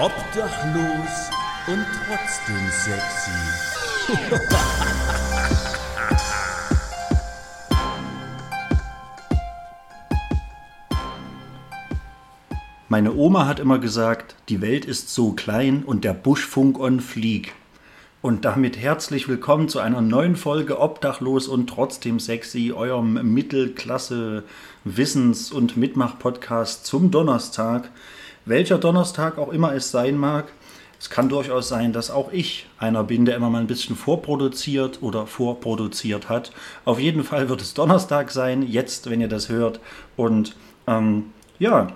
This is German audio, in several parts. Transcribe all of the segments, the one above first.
Obdachlos und trotzdem sexy. Meine Oma hat immer gesagt, die Welt ist so klein und der Buschfunk on flieg. Und damit herzlich willkommen zu einer neuen Folge Obdachlos und trotzdem sexy, eurem Mittelklasse Wissens- und Mitmach-Podcast zum Donnerstag. Welcher Donnerstag auch immer es sein mag. Es kann durchaus sein, dass auch ich einer bin, der immer mal ein bisschen vorproduziert oder vorproduziert hat. Auf jeden Fall wird es Donnerstag sein, jetzt, wenn ihr das hört. Und ähm, ja,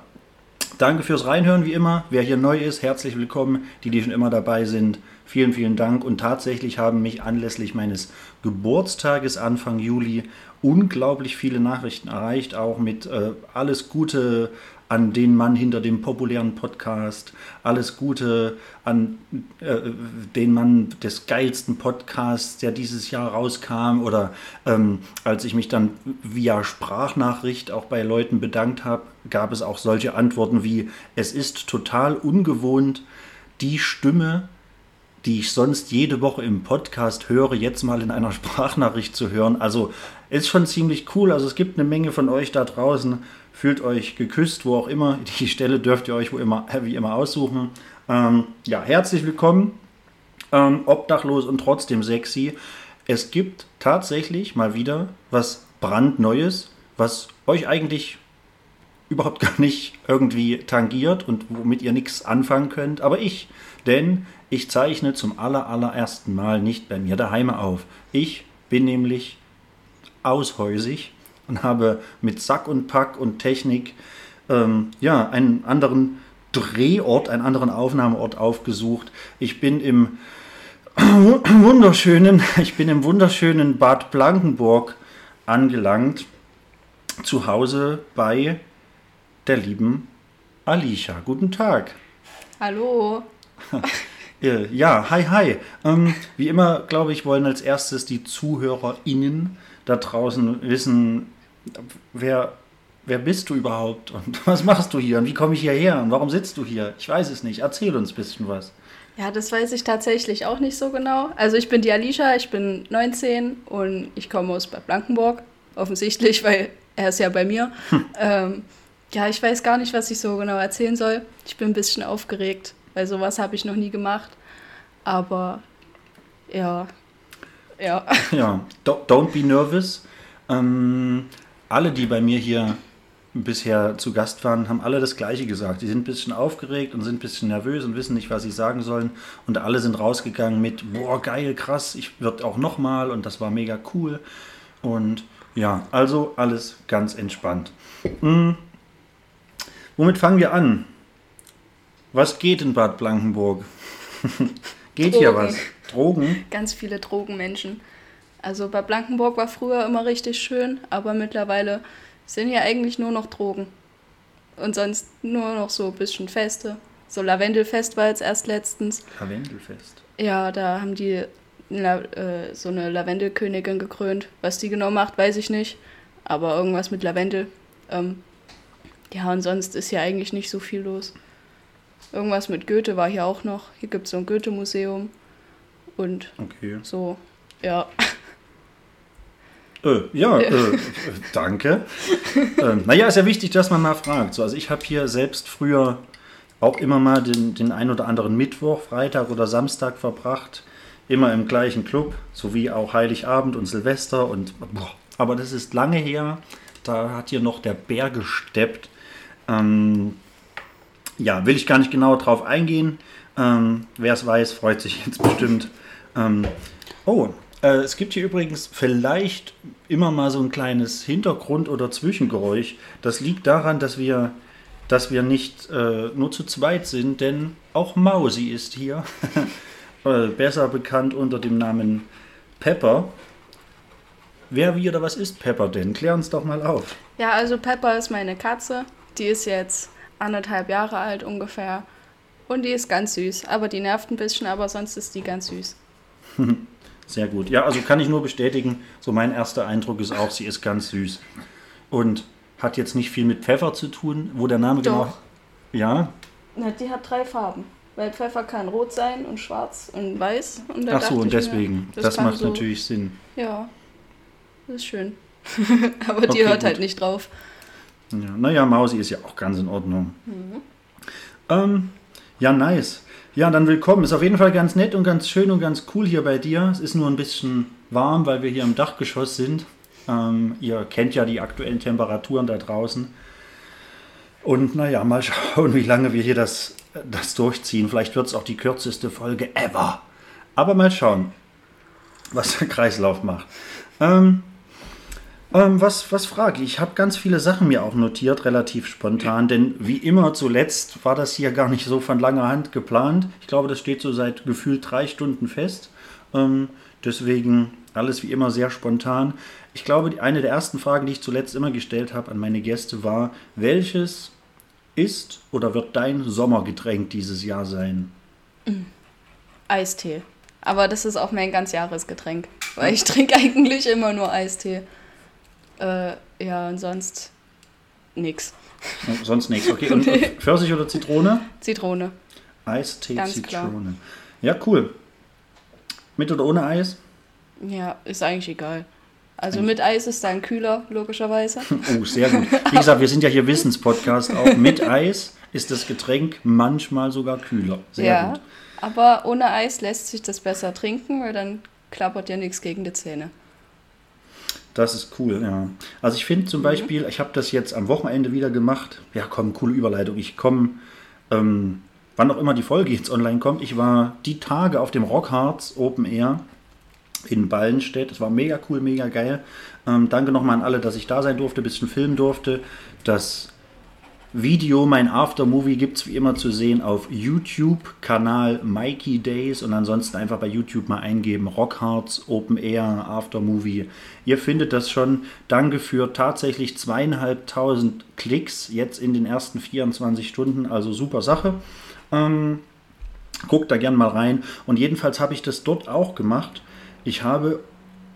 Danke fürs Reinhören, wie immer. Wer hier neu ist, herzlich willkommen. Die, die schon immer dabei sind, vielen, vielen Dank. Und tatsächlich haben mich anlässlich meines Geburtstages Anfang Juli unglaublich viele Nachrichten erreicht, auch mit äh, alles Gute an den Mann hinter dem populären Podcast, alles Gute an äh, den Mann des geilsten Podcasts, der dieses Jahr rauskam, oder ähm, als ich mich dann via Sprachnachricht auch bei Leuten bedankt habe, gab es auch solche Antworten wie, es ist total ungewohnt, die Stimme die ich sonst jede Woche im Podcast höre, jetzt mal in einer Sprachnachricht zu hören. Also ist schon ziemlich cool. Also es gibt eine Menge von euch da draußen. Fühlt euch geküsst, wo auch immer. Die Stelle dürft ihr euch wo immer, wie immer aussuchen. Ähm, ja, herzlich willkommen. Ähm, obdachlos und trotzdem sexy. Es gibt tatsächlich mal wieder was brandneues, was euch eigentlich überhaupt gar nicht irgendwie tangiert und womit ihr nichts anfangen könnt. Aber ich, denn ich zeichne zum aller, allerersten Mal nicht bei mir daheim auf. Ich bin nämlich aushäusig und habe mit Sack und Pack und Technik ähm, ja, einen anderen Drehort, einen anderen Aufnahmeort aufgesucht. Ich bin im wunderschönen, ich bin im wunderschönen Bad Blankenburg angelangt, zu Hause bei der lieben Alicia. Guten Tag. Hallo. Äh, ja, hi, hi. Ähm, wie immer, glaube ich, wollen als erstes die ZuhörerInnen da draußen wissen, wer, wer bist du überhaupt und was machst du hier und wie komme ich hierher und warum sitzt du hier? Ich weiß es nicht. Erzähl uns ein bisschen was. Ja, das weiß ich tatsächlich auch nicht so genau. Also ich bin die Alicia, ich bin 19 und ich komme aus Bad Blankenburg, offensichtlich, weil er ist ja bei mir. Hm. Ähm, ja, ich weiß gar nicht, was ich so genau erzählen soll. Ich bin ein bisschen aufgeregt weil sowas habe ich noch nie gemacht. Aber ja, ja. Ja, don't be nervous. Ähm, alle, die bei mir hier bisher zu Gast waren, haben alle das Gleiche gesagt. Die sind ein bisschen aufgeregt und sind ein bisschen nervös und wissen nicht, was sie sagen sollen. Und alle sind rausgegangen mit, boah, geil, krass, ich würde auch nochmal und das war mega cool. Und ja, also alles ganz entspannt. Hm. Womit fangen wir an? Was geht in Bad Blankenburg? geht Drogen. hier was? Drogen? Ganz viele Drogenmenschen. Also Bad Blankenburg war früher immer richtig schön, aber mittlerweile sind hier eigentlich nur noch Drogen. Und sonst nur noch so ein bisschen Feste. So Lavendelfest war jetzt erst letztens. Lavendelfest? Ja, da haben die äh, so eine Lavendelkönigin gekrönt. Was die genau macht, weiß ich nicht. Aber irgendwas mit Lavendel. Ähm, ja, und sonst ist hier eigentlich nicht so viel los. Irgendwas mit Goethe war hier auch noch. Hier gibt es so ein Goethe-Museum. Und okay. so, ja. Äh, ja, äh, danke. äh, naja, ist ja wichtig, dass man mal fragt. So, also ich habe hier selbst früher auch immer mal den, den ein oder anderen Mittwoch, Freitag oder Samstag verbracht. Immer im gleichen Club, sowie auch Heiligabend und Silvester. Und, boah, aber das ist lange her. Da hat hier noch der Bär gesteppt. Ähm, ja, will ich gar nicht genau drauf eingehen. Ähm, Wer es weiß, freut sich jetzt bestimmt. Ähm, oh, äh, es gibt hier übrigens vielleicht immer mal so ein kleines Hintergrund- oder Zwischengeräusch. Das liegt daran, dass wir, dass wir nicht äh, nur zu zweit sind, denn auch Mausi ist hier. Äh, besser bekannt unter dem Namen Pepper. Wer, wie oder was ist Pepper denn? Klär uns doch mal auf. Ja, also Pepper ist meine Katze. Die ist jetzt anderthalb Jahre alt ungefähr. Und die ist ganz süß. Aber die nervt ein bisschen, aber sonst ist die ganz süß. Sehr gut. Ja, also kann ich nur bestätigen, so mein erster Eindruck ist auch, sie ist ganz süß. Und hat jetzt nicht viel mit Pfeffer zu tun, wo der Name Doch. genau. Ja? Na, die hat drei Farben. Weil Pfeffer kann rot sein und schwarz und weiß. Und Ach so, und ich mir, deswegen. Das, kann macht so- natürlich Sinn. Ja, das ist schön. Aber die Okay, hört gut. halt nicht drauf. Ja, naja, Mausi ist ja auch ganz in Ordnung. Mhm. Ähm, ja, nice. Ja, dann willkommen. Ist auf jeden Fall ganz nett und ganz schön und ganz cool hier bei dir. Es ist nur ein bisschen warm, weil wir hier im Dachgeschoss sind. Ähm, ihr kennt ja die aktuellen Temperaturen da draußen. Und naja, mal schauen, wie lange wir hier das, das durchziehen. Vielleicht wird es auch die kürzeste Folge ever. Aber mal schauen, was der Kreislauf macht. Ähm, ähm, was, was frage ich? Ich habe ganz viele Sachen mir auch notiert, relativ spontan, denn wie immer zuletzt war das hier gar nicht so von langer Hand geplant. Ich glaube, das steht so seit gefühlt drei Stunden fest. Ähm, deswegen alles wie immer sehr spontan. Ich glaube, eine der ersten Fragen, die ich zuletzt immer gestellt habe an meine Gäste, war, welches ist oder wird dein Sommergetränk dieses Jahr sein? Eistee. Aber das ist auch mein ganz Jahresgetränk. Weil ich trinke eigentlich immer nur Eistee. Äh, ja, und sonst nix. Sonst nichts. Okay, und, und Pfirsich oder Zitrone? Zitrone. Eistee, Ganz klar. Zitrone. Ja, cool. Mit oder ohne Eis? Ja, ist eigentlich egal. Also mit Eis ist dann kühler, logischerweise. Oh, sehr gut. Wie gesagt, wir sind ja hier Wissenspodcast auch. Mit Eis ist das Getränk manchmal sogar kühler. Sehr ja. gut. Aber ohne Eis lässt sich das besser trinken, weil dann klappert ja nichts gegen die Zähne. Das ist cool, ja. Also ich finde Mhm. zum Beispiel, ich habe das jetzt am Wochenende wieder gemacht. Ja, komm, coole Überleitung. Ich komme, ähm, wann auch immer die Folge jetzt online kommt, ich war die Tage auf dem Rockharz Open Air in Ballenstedt. Das war mega cool, mega geil. Ähm, danke nochmal an alle, dass ich da sein durfte, ein bisschen filmen durfte. Das Video, mein Aftermovie, gibt es wie immer zu sehen auf YouTube, Kanal Mikey Days und ansonsten einfach bei YouTube mal eingeben, Rockharz, Open Air, Aftermovie. Ihr findet das schon. Danke für tatsächlich zweieinhalbtausend Klicks jetzt in den ersten 24 Stunden, also super Sache. Ähm, guckt da gern mal rein. Und jedenfalls habe ich das dort auch gemacht. Ich habe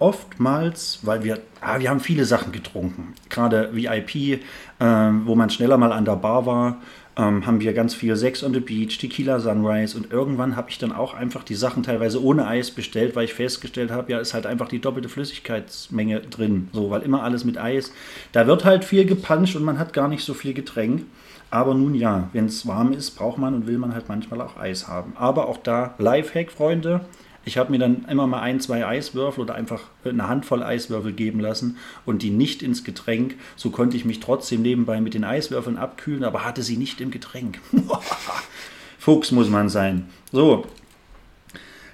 oftmals, weil wir, ah, wir haben viele Sachen getrunken, gerade VIP, ähm, wo man schneller mal an der Bar war, ähm, haben wir ganz viel Sex on the Beach, Tequila Sunrise und irgendwann habe ich dann auch einfach die Sachen teilweise ohne Eis bestellt, weil ich festgestellt habe, ja, ist halt einfach die doppelte Flüssigkeitsmenge drin, so, weil immer alles mit Eis. Da wird halt viel gepanscht und man hat gar nicht so viel Getränk. Aber nun ja, wenn es warm ist, braucht man und will man halt manchmal auch Eis haben. Aber auch da Lifehack, Freunde. Ich habe mir dann immer mal ein, zwei Eiswürfel oder einfach eine Handvoll Eiswürfel geben lassen und die nicht ins Getränk. So konnte ich mich trotzdem nebenbei mit den Eiswürfeln abkühlen, aber hatte sie nicht im Getränk. Fuchs muss man sein. So,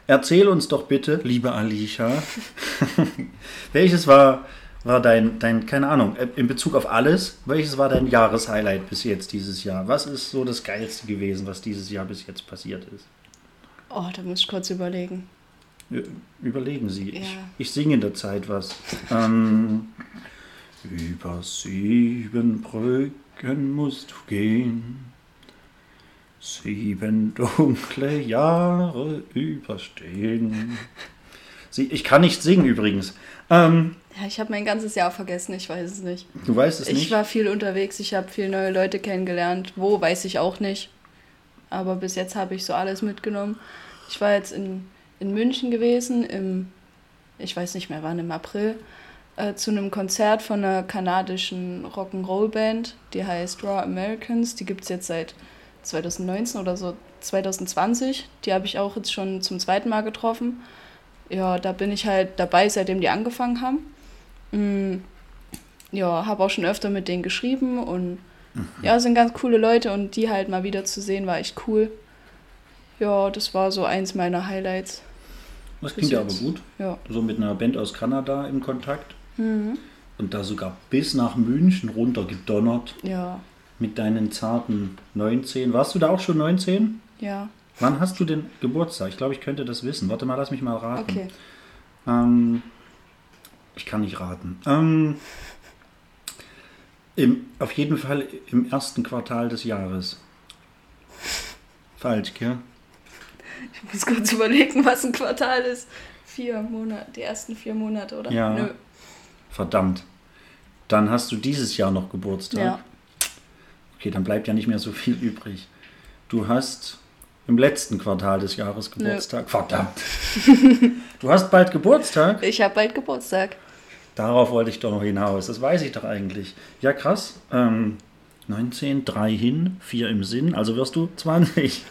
erzähl uns doch bitte, liebe Alicia, welches war, war dein, dein, keine Ahnung, in Bezug auf alles, welches war dein Jahreshighlight bis jetzt dieses Jahr? Was ist so das Geilste gewesen, was dieses Jahr bis jetzt passiert ist? Oh, da muss ich kurz überlegen. Überlegen Sie. Ja. Ich, ich singe in der Zeit was. ähm, über sieben Brücken musst du gehen, sieben dunkle Jahre überstehen. Sie, ich kann nicht singen übrigens. Ähm, Ja, ich habe mein ganzes Jahr vergessen, ich weiß es nicht. du weißt es Ich nicht. war viel unterwegs, ich habe viele neue Leute kennengelernt. Wo, weiß ich auch nicht. Aber bis jetzt habe ich so alles mitgenommen. Ich war jetzt in, in München gewesen, im, ich weiß nicht mehr wann, im April, äh, zu einem Konzert von einer kanadischen Rock'n'Roll-Band, die heißt Raw Americans. Die gibt es jetzt seit 2019 oder so 2020. Die habe ich auch jetzt schon zum zweiten Mal getroffen. Ja, da bin ich halt dabei, seitdem die angefangen haben. Mm, ja, habe auch schon öfter mit denen geschrieben und ja, sind ganz coole Leute und die halt mal wieder zu sehen, war echt cool. Ja, das war so eins meiner Highlights. Das klingt ja aber gut. Ja. So mit einer Band aus Kanada im Kontakt. Mhm. Und da sogar bis nach München runtergedonnert Ja, mit deinen zarten 19. Warst du da auch schon 19? ja, Wann hast du denn Geburtstag? Ich glaube, ich könnte das wissen. Warte mal, lass mich mal raten. okay. Ähm, ich kann nicht raten. Ähm, im, auf jeden Fall im ersten Quartal des Jahres. Falsch, gell? Ich muss kurz überlegen, was ein Quartal ist. Vier Monate, die ersten vier Monate, oder? Ja. Nö. Verdammt. Dann hast du dieses Jahr noch Geburtstag. Ja. Okay, dann bleibt ja nicht mehr so viel übrig. Du hast im letzten Quartal des Jahres Geburtstag. Verdammt. du hast bald Geburtstag? Ich habe bald Geburtstag. Darauf wollte ich doch noch hinaus. Das weiß ich doch eigentlich. Ja, krass. Ähm, 19, 3 hin, 4 im Sinn. Also wirst du 20.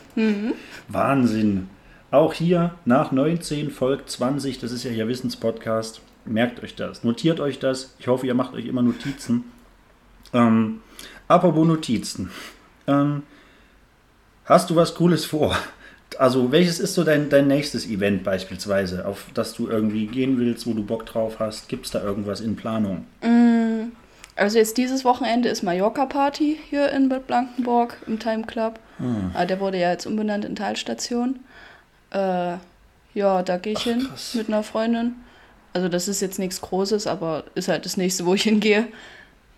Wahnsinn. Auch hier nach 19 folgt 20. Das ist ja Ihr Wissenspodcast. Merkt euch das. Notiert euch das. Ich hoffe, ihr macht euch immer Notizen. Ähm, apropos Notizen. Ähm, hast du was Cooles vor? Also, welches ist so dein, dein nächstes Event beispielsweise, auf das du irgendwie gehen willst, wo du Bock drauf hast? Gibt es da irgendwas in Planung? Also jetzt dieses Wochenende ist Mallorca-Party hier in Bad Blankenburg im Time Club. Ah, der wurde ja jetzt umbenannt in Talstation. Äh, ja, da gehe ich hin krass. mit einer Freundin. Also das ist jetzt nichts Großes, aber ist halt das nächste, wo ich hingehe.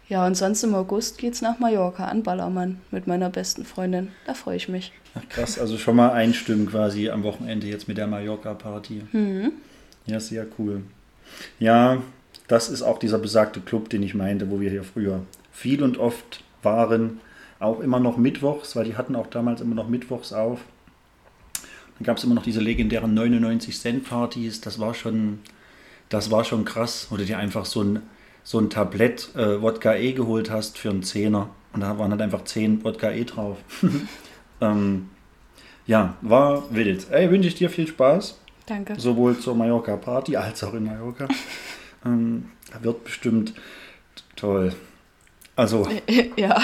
Ja, und sonst im August geht's nach Mallorca an Ballermann mit meiner besten Freundin. Da freue ich mich. Ach, krass, also schon mal einstimmen quasi am Wochenende jetzt mit der Mallorca-Party. Ja, sehr cool. Ja, das ist auch dieser besagte Club, den ich meinte, wo wir hier früher viel und oft waren. Auch immer noch mittwochs, weil die hatten auch damals immer noch mittwochs auf. Dann gab es immer noch diese legendären 99-Cent-Partys. Das war schon, das war schon krass. Wo du dir einfach so ein, so ein Tablett äh, Wodka E geholt hast für einen Zehner. Und da waren halt einfach 10 Wodka E drauf. ähm, ja, war wild. Ey, wünsche ich dir viel Spaß. Danke. Sowohl zur Mallorca-Party als auch in Mallorca. ähm, wird bestimmt toll. Also ja,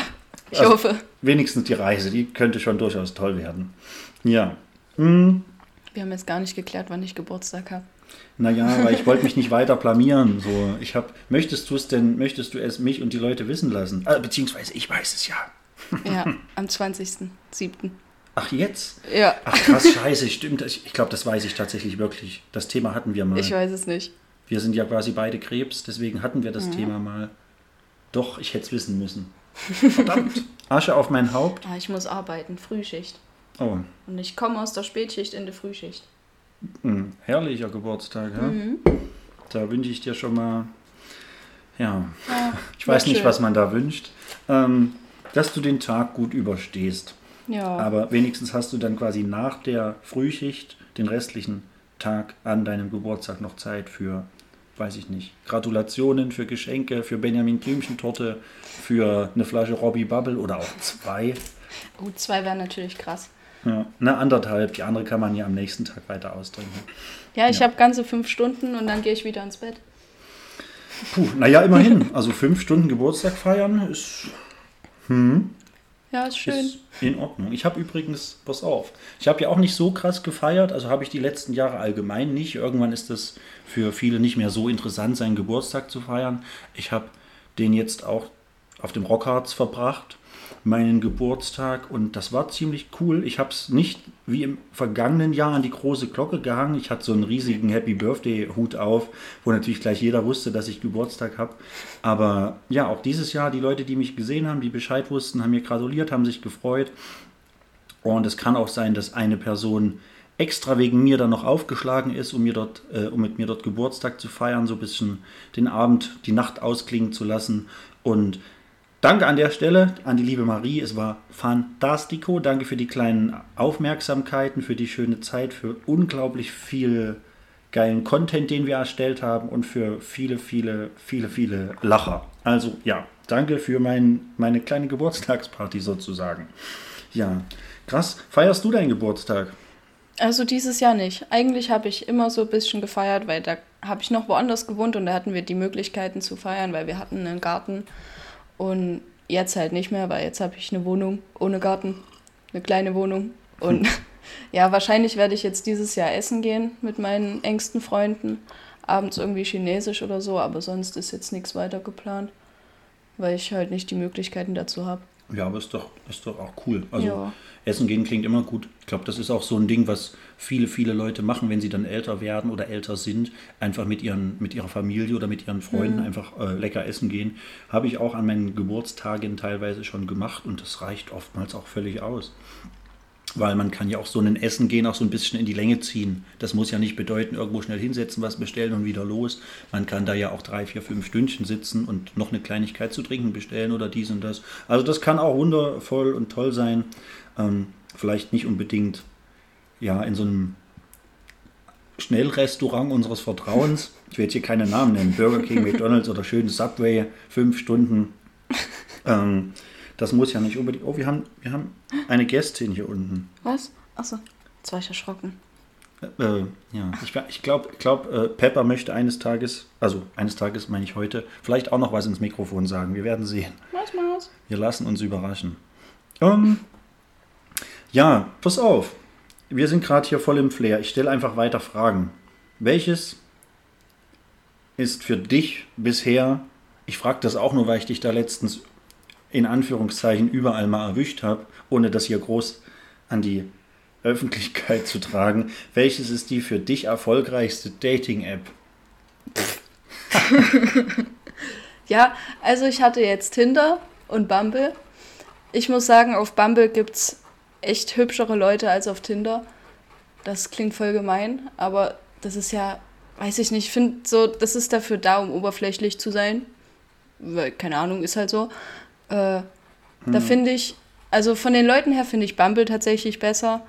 ich Also- hoffe. wenigstens die Reise, die könnte schon durchaus toll werden. Ja. Hm, Wir haben jetzt gar nicht geklärt, wann ich Geburtstag habe. naja, weil ich wollte mich nicht weiter blamieren. So, ich hab, möchtest du es denn, möchtest du es mich und die Leute wissen lassen? Äh, beziehungsweise ich weiß es ja. Ja, am 20.07. Ach, jetzt? Ja, Ach krass, scheiße, stimmt. Ich, ich glaube, das weiß ich tatsächlich wirklich. Das Thema hatten wir mal. ich weiß es nicht. Wir sind ja quasi beide Krebs, deswegen hatten wir das Thema mal. Doch, ich hätte es wissen müssen. Verdammt. Asche auf mein Haupt. Ah, ich muss arbeiten, Frühschicht. Oh, Und ich komme aus der Spätschicht in die Frühschicht. ein herrlicher Geburtstag. Ja? Da wünsche ich dir schon mal, ja, Ja, ich weiß nicht, schön. was man da wünscht, ähm, dass du den Tag gut überstehst. Ja, Aber wenigstens hast du dann quasi nach der Frühschicht den restlichen Tag an deinem Geburtstag noch Zeit für, weiß ich nicht, Gratulationen, für Geschenke, für Benjamin Blümchen-Torte, für eine Flasche Robbie Bubble oder auch zwei. gut, zwei wären natürlich krass. Ja, eine anderthalb, die andere kann man ja am nächsten Tag weiter austrinken. Ja, ich Ja. habe ganze fünf Stunden und dann gehe ich wieder ins Bett. Puh, naja, immerhin. Also fünf Stunden Geburtstag feiern ist, Ja, ist schön. ist in Ordnung. Ich habe übrigens, pass auf, ich habe ja auch nicht so krass gefeiert, also habe ich die letzten Jahre allgemein nicht. Irgendwann ist es für viele nicht mehr so interessant, seinen Geburtstag zu feiern. Ich habe den jetzt auch auf dem Rockharz verbracht, meinen Geburtstag, und das war ziemlich cool. Ich habe es nicht wie im vergangenen Jahr an die große Glocke gehangen. Ich hatte so einen riesigen Happy Birthday Hut auf, wo natürlich gleich jeder wusste, dass ich Geburtstag habe. Aber ja, auch dieses Jahr, die Leute, die mich gesehen haben, die Bescheid wussten, haben mir gratuliert, haben sich gefreut. Und es kann auch sein, dass eine Person extra wegen mir dann noch aufgeschlagen ist, um, mir dort, äh, um mit mir dort Geburtstag zu feiern, so ein bisschen den Abend, die Nacht ausklingen zu lassen. Und danke an der Stelle an die liebe Marie. Es war fantastico. Danke für die kleinen Aufmerksamkeiten, für die schöne Zeit, für unglaublich viel geilen Content, den wir erstellt haben und für viele, viele, viele, viele Lacher. Also ja, danke für mein, meine kleine Geburtstagsparty sozusagen. Ja, krass. Feierst du deinen Geburtstag? Also dieses Jahr nicht. Eigentlich habe ich immer so ein bisschen gefeiert, weil da habe ich noch woanders gewohnt und da hatten wir die Möglichkeiten zu feiern, weil wir hatten einen Garten. Und jetzt halt nicht mehr, weil jetzt habe ich eine Wohnung ohne Garten, eine kleine Wohnung. Und ja, wahrscheinlich werde ich jetzt dieses Jahr essen gehen mit meinen engsten Freunden. Abends irgendwie chinesisch oder so, aber sonst ist jetzt nichts weiter geplant, weil ich halt nicht die Möglichkeiten dazu habe. Ja, aber ist doch, ist doch auch cool. Also Ja. Essen gehen klingt immer gut. Ich glaube, das ist auch so ein Ding, was viele, viele Leute machen, wenn sie dann älter werden oder älter sind, einfach mit, ihren, mit ihrer Familie oder mit ihren Freunden einfach äh, lecker essen gehen. Habe ich auch an meinen Geburtstagen teilweise schon gemacht und das reicht oftmals auch völlig aus. Weil man kann ja auch so ein Essen gehen auch so ein bisschen in die Länge ziehen. Das muss ja nicht bedeuten, irgendwo schnell hinsetzen, was bestellen und wieder los. Man kann da ja auch drei, vier, fünf Stündchen sitzen und noch eine Kleinigkeit zu trinken bestellen oder dies und das. Also das kann auch wundervoll und toll sein. Ähm, vielleicht nicht unbedingt ja, in so einem Schnellrestaurant unseres Vertrauens, ich will jetzt hier keine Namen nennen, Burger King, McDonalds oder schönes Subway, fünf Stunden. Ähm, das muss ja nicht unbedingt. Oh, wir haben, wir haben eine Gästin hier unten. Was? Achso, jetzt war ich erschrocken. Äh, ja, ich, ich glaube, glaub, äh, Pepper möchte eines Tages, also eines Tages meine ich heute, vielleicht auch noch was ins Mikrofon sagen. Wir werden sehen. Was, Maus? Wir lassen uns überraschen. Ähm, ja, pass auf. Wir sind gerade hier voll im Flair. Ich stelle einfach weiter Fragen. Welches ist für dich bisher, ich frage das auch nur, weil ich dich da letztens in Anführungszeichen überall mal erwischt habe, ohne das hier groß an die Öffentlichkeit zu tragen. Welches ist die für dich erfolgreichste Dating-App? Ja, also ich hatte jetzt Tinder und Bumble. Ich muss sagen, auf Bumble gibt es echt hübschere Leute als auf Tinder. Das klingt voll gemein, aber das ist ja, weiß ich nicht, ich finde so, das ist dafür da, um oberflächlich zu sein. Weil, keine Ahnung, ist halt so. Äh, Da finde ich, also von den Leuten her finde ich Bumble tatsächlich besser.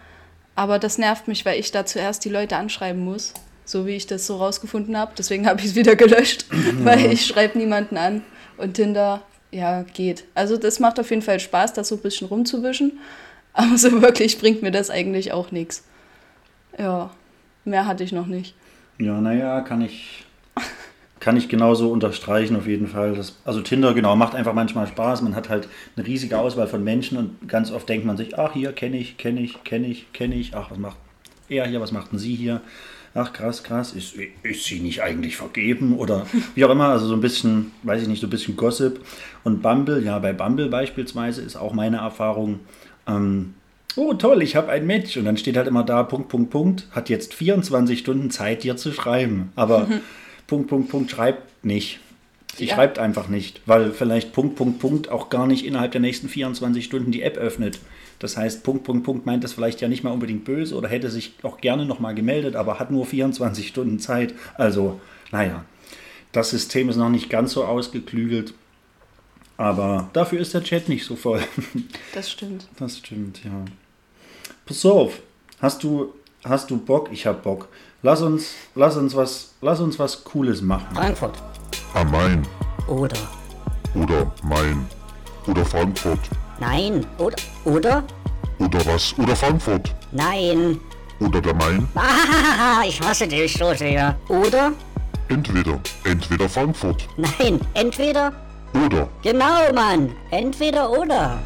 Aber das nervt mich, weil ich da zuerst die Leute anschreiben muss. So wie ich das so rausgefunden habe. Deswegen habe ich es wieder gelöscht, weil ich schreibe niemanden an. Und Tinder, ja, geht. Also das macht auf jeden Fall Spaß, da so ein bisschen rumzuwischen. Aber so wirklich bringt mir das eigentlich auch nichts. Ja, mehr hatte ich noch nicht. Ja, naja, kann ich, kann ich genauso unterstreichen auf jeden Fall. Das, also Tinder, genau, macht einfach manchmal Spaß. Man hat halt eine riesige Auswahl von Menschen und ganz oft denkt man sich, ach hier, kenne ich, kenne ich, kenne ich, kenne ich. Ach, was macht er hier, was macht denn sie hier? Ach, krass, krass, ist, ist sie nicht eigentlich vergeben? Oder wie auch immer, also so ein bisschen, weiß ich nicht, so ein bisschen Gossip. Und Bumble, ja, bei Bumble beispielsweise ist auch meine Erfahrung, ähm, oh toll, ich habe ein Match. Und dann steht halt immer da, Punkt, Punkt, Punkt, hat jetzt 24 Stunden Zeit, dir zu schreiben. Aber Punkt, Punkt, Punkt schreibt nicht. Sie Ja. schreibt einfach nicht, weil vielleicht Punkt, Punkt, Punkt auch gar nicht innerhalb der nächsten 24 Stunden die App öffnet. Das heißt, Punkt, Punkt, Punkt meint das vielleicht ja nicht mal unbedingt böse oder hätte sich auch gerne nochmal gemeldet, aber hat nur 24 Stunden Zeit. Also, naja, das System ist noch nicht ganz so ausgeklügelt, aber dafür ist der Chat nicht so voll. Das stimmt. Das stimmt, ja. Pass auf, hast du, hast du Bock? Ich hab Bock. Lass uns, lass uns was, lass uns was Cooles machen. Frankfurt. Am Main Oder. oder Main oder Frankfurt Nein. Oder. Oder? oder was oder Frankfurt Nein. oder der Main. Ah, ich hasse dich so sehr. Oder? Entweder, entweder Frankfurt Nein. Entweder. oder Genau, Mann. Entweder oder.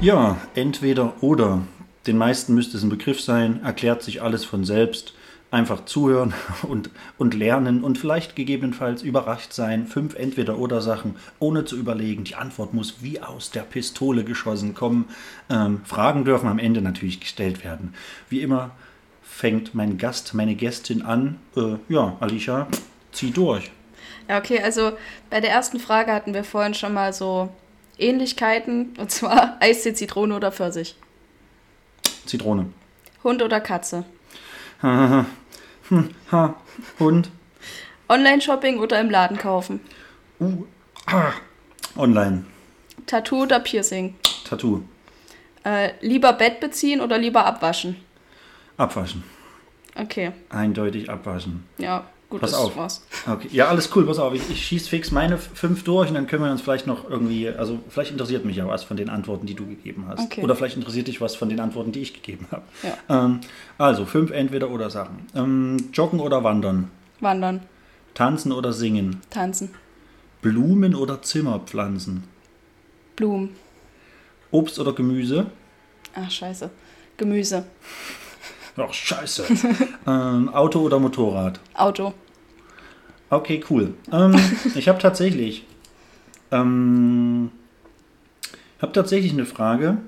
Ja, entweder oder. Den meisten müsste es ein Begriff sein, erklärt sich alles von selbst. Einfach zuhören und, und lernen und vielleicht gegebenenfalls überrascht sein. Fünf Entweder-Oder-Sachen, ohne zu überlegen. Die Antwort muss wie aus der Pistole geschossen kommen. Ähm, Fragen dürfen am Ende natürlich gestellt werden. Wie immer fängt mein Gast, meine Gästin an. Äh, ja, Alicia, zieh durch. Ja, okay, also bei der ersten Frage hatten wir vorhin schon mal so Ähnlichkeiten. Und zwar Eistee, Zitrone oder Pfirsich. Zitrone. Hund oder Katze. Ha, Hund. Online-Shopping oder im Laden kaufen. Online. Tattoo oder Piercing. Tattoo. Äh, lieber Bett beziehen oder lieber abwaschen. Abwaschen. Okay, Eindeutig abwaschen. ja, gut, Pass das auf. war's. Okay. Ja, alles cool, pass auf. Ich, ich schieß fix meine fünf durch und dann können wir uns vielleicht noch irgendwie, also vielleicht interessiert mich ja was von den Antworten, die du gegeben hast. Okay. Oder vielleicht interessiert dich was von den Antworten, die ich gegeben habe. Ja. Ähm, also, fünf entweder oder Sachen. Ähm, joggen oder wandern? Wandern, Tanzen oder singen? tanzen, Blumen oder Zimmerpflanzen? Blumen. Obst oder Gemüse? Ach, scheiße. Gemüse, Ach, scheiße. ähm, Auto oder Motorrad? Auto. Okay, cool. Ähm, ich habe tatsächlich, ähm, habe tatsächlich eine Frage.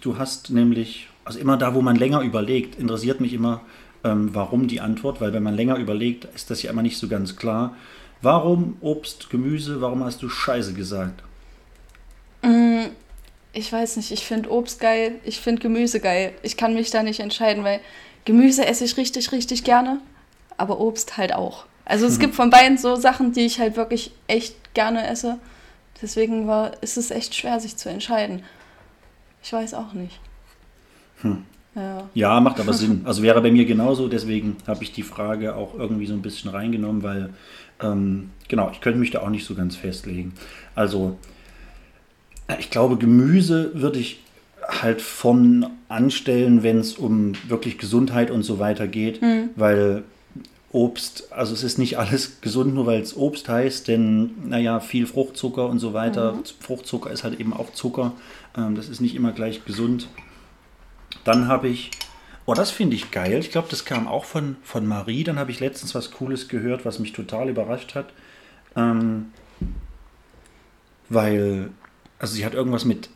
Du hast nämlich, also immer da, wo man länger überlegt, interessiert mich immer, ähm, warum die Antwort, weil wenn man länger überlegt, ist das ja immer nicht so ganz klar. Warum Obst, Gemüse, warum hast du Scheiße gesagt? Ich weiß nicht, ich finde Obst geil, ich finde Gemüse geil. Ich kann mich da nicht entscheiden, weil Gemüse esse ich richtig, richtig gerne, aber Obst halt auch. Also es gibt von beiden so Sachen, die ich halt wirklich echt gerne esse. Deswegen war, ist es echt schwer, sich zu entscheiden. Ich weiß auch nicht. Ja. Ja, macht aber Sinn. Also wäre bei mir genauso, deswegen habe ich die Frage auch irgendwie so ein bisschen reingenommen, weil, ähm, genau, ich könnte mich da auch nicht so ganz festlegen. Also, ich glaube, Gemüse würde ich halt von anstellen, wenn es um wirklich Gesundheit und so weiter geht, weil Obst, also es ist nicht alles gesund, nur weil es Obst heißt, denn naja, viel Fruchtzucker und so weiter. Fruchtzucker ist halt eben auch Zucker. Ähm, das ist nicht immer gleich gesund. Dann habe ich, oh, das finde ich geil. Ich glaube, das kam auch von, von Marie. Dann habe ich letztens was Cooles gehört, was mich total überrascht hat. Ähm, weil, also sie hat irgendwas mit,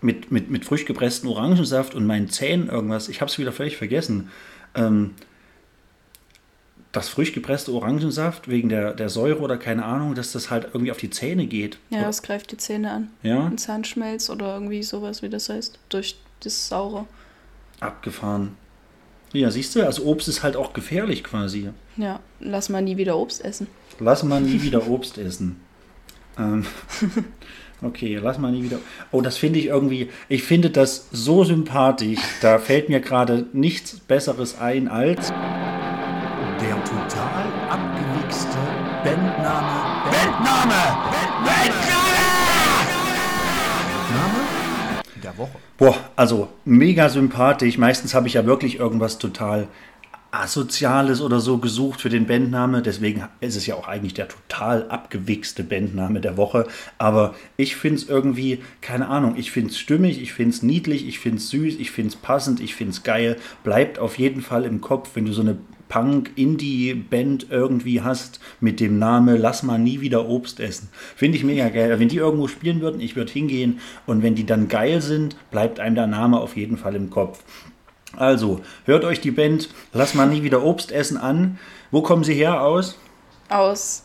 mit, mit, mit frisch gepressten Orangensaft und meinen Zähnen irgendwas. Ich habe es wieder völlig vergessen. Ähm, das frisch gepresste Orangensaft wegen der, der Säure oder keine Ahnung, dass das halt irgendwie auf die Zähne geht. Ja, das greift die Zähne an. Ja? Ein Zahnschmelz oder irgendwie sowas, wie das heißt. Durch das Saure. Abgefahren. Ja, siehst du, also Obst ist halt auch gefährlich quasi. Ja, lass mal nie wieder Obst essen. Lass mal nie wieder Obst essen. Ähm, okay, lass mal nie wieder. Oh, das finde ich irgendwie. Ich finde das so sympathisch. Da fällt mir gerade nichts Besseres ein als. Der total abgewichste Bandname. Bandname! Bandname der Woche. Boah, also mega sympathisch. Meistens habe ich ja wirklich irgendwas total Asoziales oder so gesucht für den Bandname. Deswegen ist es ja auch eigentlich der total abgewichste Bandname der Woche. Aber ich finde es irgendwie, keine Ahnung, ich finde es stimmig, ich finde es niedlich, ich finde es süß, ich finde es passend, ich finde es geil. Bleibt auf jeden Fall im Kopf, wenn du so eine Punk-Indie-Band irgendwie hast mit dem Namen Lass mal nie wieder Obst essen. Finde ich mega geil. Wenn die irgendwo spielen würden, ich würde hingehen und wenn die dann geil sind, bleibt einem der Name auf jeden Fall im Kopf. Also, hört euch die Band Lass mal nie wieder Obst essen an. Wo kommen sie her aus? Aus.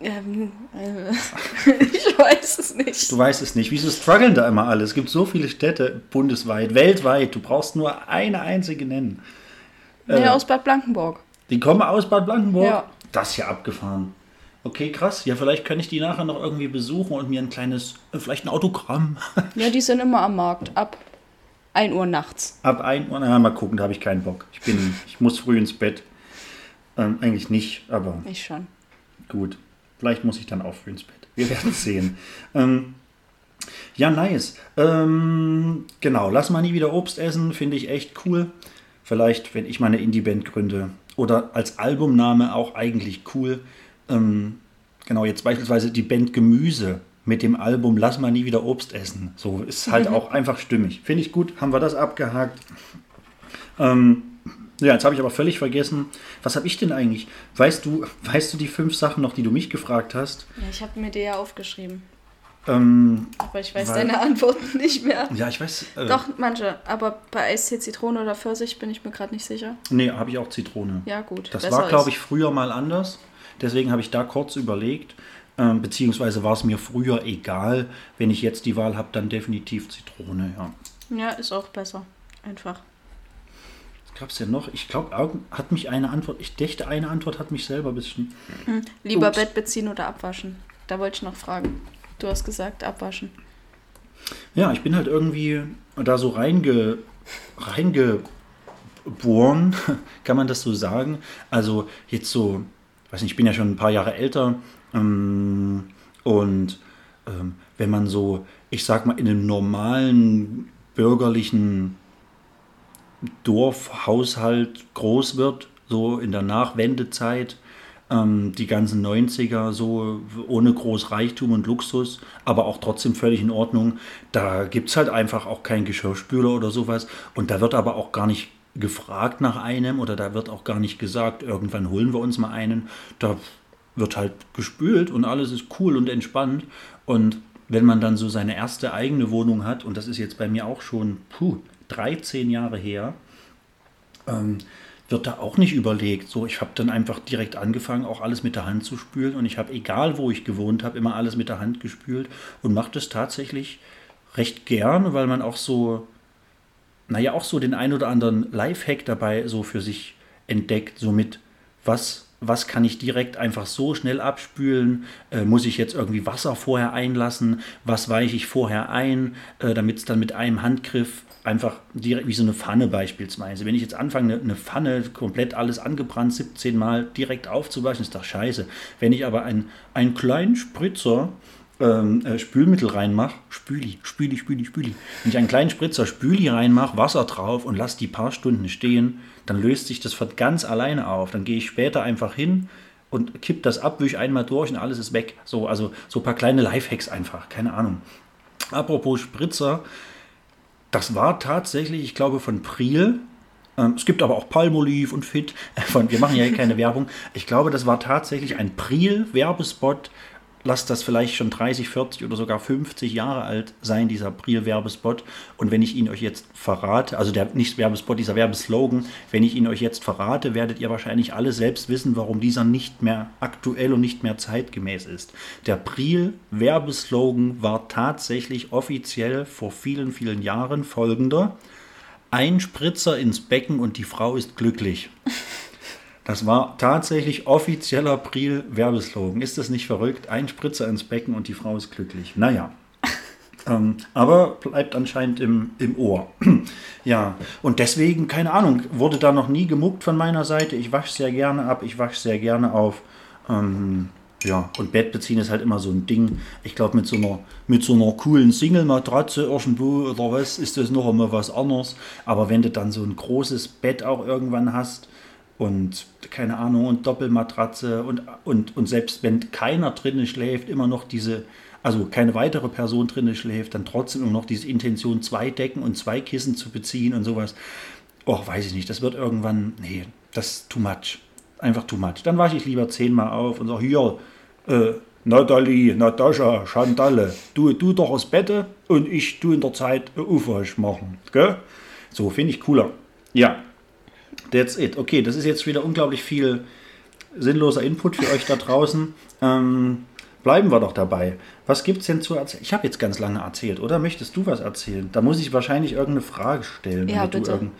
Ähm, äh, ich weiß es nicht. Du weißt es nicht. Wieso strugglen da immer alle? Es gibt so viele Städte bundesweit, weltweit. Du brauchst nur eine einzige nennen. Nee, aus Bad Blankenburg. Die kommen aus Bad Blankenburg? Ja. Das ist ja abgefahren. Okay, krass. Ja, vielleicht kann ich die nachher noch irgendwie besuchen und mir ein kleines, äh, vielleicht ein Autogramm. Ja, die sind immer am Markt. Ab 1 Uhr nachts. Ab 1 Uhr, na, mal gucken, da habe ich keinen Bock. Ich bin, ich muss früh ins Bett. Ähm, eigentlich nicht, aber Ich schon. gut. Vielleicht muss ich dann auch früh ins Bett. Wir werden es sehen. Ähm, ja, nice. Ähm, genau, lass mal nie wieder Obst essen, finde ich echt cool. Vielleicht, wenn ich meine Indie-Band gründe. Oder als Albumname auch eigentlich cool. Ähm, genau, jetzt beispielsweise die Band Gemüse mit dem Album Lass mal nie wieder Obst essen. So ist halt auch einfach stimmig. Finde ich gut, haben wir das abgehakt. Ähm, ja, jetzt habe ich aber völlig vergessen. Was habe ich denn eigentlich? Weißt du, weißt du die fünf Sachen noch, die du mich gefragt hast? Ja, ich habe mir die ja aufgeschrieben. Ähm, Aber ich weiß Weil- deine Antworten nicht mehr. ja, ich weiß. Äh, Doch, manche. Aber bei Eistee Zitrone oder Pfirsich bin ich mir gerade nicht sicher. Nee, habe ich auch Zitrone. Ja, gut. Das war, glaube ich, früher mal anders. Deswegen habe ich da kurz überlegt. Ähm, beziehungsweise war es mir früher egal. Wenn ich jetzt die Wahl habe, dann definitiv Zitrone, ja. Ja, ist auch besser. Einfach. Was gab es denn noch? Ich glaube, hat mich eine Antwort, ich dächte, eine Antwort hat mich selber ein bisschen. Lieber Ups. Bett beziehen oder abwaschen? Da wollte ich noch fragen. Du hast gesagt, abwaschen. Ja, ich bin halt irgendwie da so reinge, reingeboren, kann man das so sagen. Also jetzt so, weiß nicht, ich bin ja schon ein paar Jahre älter und ähm, wenn man so, ich sag mal, in einem normalen bürgerlichen Dorfhaushalt groß wird, so in der Nachwendezeit, ähm, die ganzen 90er, so ohne groß Reichtum und Luxus, aber auch trotzdem völlig in Ordnung. Da gibt es halt einfach auch keinen Geschirrspüler oder sowas. Und da wird aber auch gar nicht gefragt nach einem oder da wird auch gar nicht gesagt, irgendwann holen wir uns mal einen. Da wird halt gespült und alles ist cool und entspannt. Und wenn man dann so seine erste eigene Wohnung hat, und das ist jetzt bei mir auch schon puh, 13 Jahre her, ähm, wird da auch nicht überlegt. So, ich habe dann einfach direkt angefangen, auch alles mit der Hand zu spülen und ich habe, egal wo ich gewohnt habe, immer alles mit der Hand gespült und mache das tatsächlich recht gern, weil man auch so, naja, auch so den ein oder anderen Lifehack dabei so für sich entdeckt, somit was was kann ich direkt einfach so schnell abspülen? Äh, muss ich jetzt irgendwie Wasser vorher einlassen? Was weiche ich vorher ein, äh, damit es dann mit einem Handgriff einfach direkt wie so eine Pfanne beispielsweise. Wenn ich jetzt anfange, eine, eine Pfanne komplett alles angebrannt 17 Mal direkt aufzuweichen, ist doch scheiße. Wenn ich aber einen, einen kleinen Spritzer ähm, äh, Spülmittel reinmache, Spüli, Spüli, Spüli, Spüli. Wenn ich einen kleinen Spritzer Spüli reinmache, Wasser drauf und lasse die paar Stunden stehen, dann löst sich das von ganz alleine auf. Dann gehe ich später einfach hin und kipp das ab, wische einmal durch und alles ist weg. So, also so ein paar kleine Lifehacks einfach, keine Ahnung. Apropos Spritzer, das war tatsächlich, ich glaube, von Priel. Ähm, es gibt aber auch Palmolive und Fit. Wir machen ja keine Werbung. Ich glaube, das war tatsächlich ein Priel-Werbespot lasst das vielleicht schon 30, 40 oder sogar 50 Jahre alt sein, dieser Priel-Werbespot. Und wenn ich ihn euch jetzt verrate, also der nicht Werbespot, dieser Werbeslogan, wenn ich ihn euch jetzt verrate, werdet ihr wahrscheinlich alle selbst wissen, warum dieser nicht mehr aktuell und nicht mehr zeitgemäß ist. Der Priel-Werbeslogan war tatsächlich offiziell vor vielen, vielen Jahren folgender. Ein Spritzer ins Becken und die Frau ist glücklich. Das war tatsächlich offizieller Priel-Werbeslogan. Ist das nicht verrückt? Ein Spritzer ins Becken und die Frau ist glücklich. Naja. ähm, aber bleibt anscheinend im, im Ohr. ja, und deswegen, keine Ahnung, wurde da noch nie gemuckt von meiner Seite. Ich wasche sehr gerne ab, ich wasche sehr gerne auf. Ähm, ja, und Bett beziehen ist halt immer so ein Ding. Ich glaube, mit so einer, mit so einer coolen Single-Matratze irgendwo oder was, ist das noch einmal was anderes. Aber wenn du dann so ein großes Bett auch irgendwann hast, und keine Ahnung und Doppelmatratze und, und, und selbst wenn keiner drinnen schläft, immer noch diese, also keine weitere Person drinnen schläft, dann trotzdem immer noch diese Intention, zwei Decken und zwei Kissen zu beziehen und sowas. Oh, weiß ich nicht, das wird irgendwann, nee, das ist too much. Einfach too much. Dann wasche ich lieber zehnmal auf und sage, hier, äh, Nathalie, Natascha, Chantalle, du, du doch aus Bette und ich tu in der Zeit äh, Aufwasch machen. Gell? So, finde ich cooler. Ja, That's it. Okay, das ist jetzt wieder unglaublich viel sinnloser Input für euch da draußen. Ähm, bleiben wir doch dabei. Was gibt es denn zu erzählen? Ich habe jetzt ganz lange erzählt, oder? Möchtest du was erzählen? Da muss ich wahrscheinlich irgendeine Frage stellen. Ja, bitte. Irgend...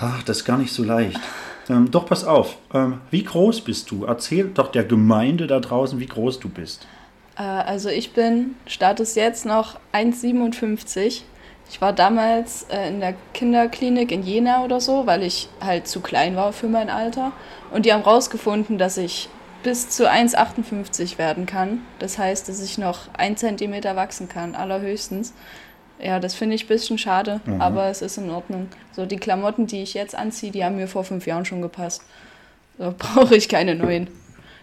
Ach, das ist gar nicht so leicht. Ähm, doch, pass auf. Ähm, wie groß bist du? Erzähl doch der Gemeinde da draußen, wie groß du bist. Äh, also ich bin, Status jetzt noch 1,57 ich war damals äh, in der Kinderklinik in Jena oder so, weil ich halt zu klein war für mein Alter. Und die haben rausgefunden, dass ich bis zu 1,58 werden kann. Das heißt, dass ich noch ein Zentimeter wachsen kann, allerhöchstens. Ja, das finde ich ein bisschen schade, mhm. aber es ist in Ordnung. So, die Klamotten, die ich jetzt anziehe, die haben mir vor fünf Jahren schon gepasst. Da brauche ich keine neuen.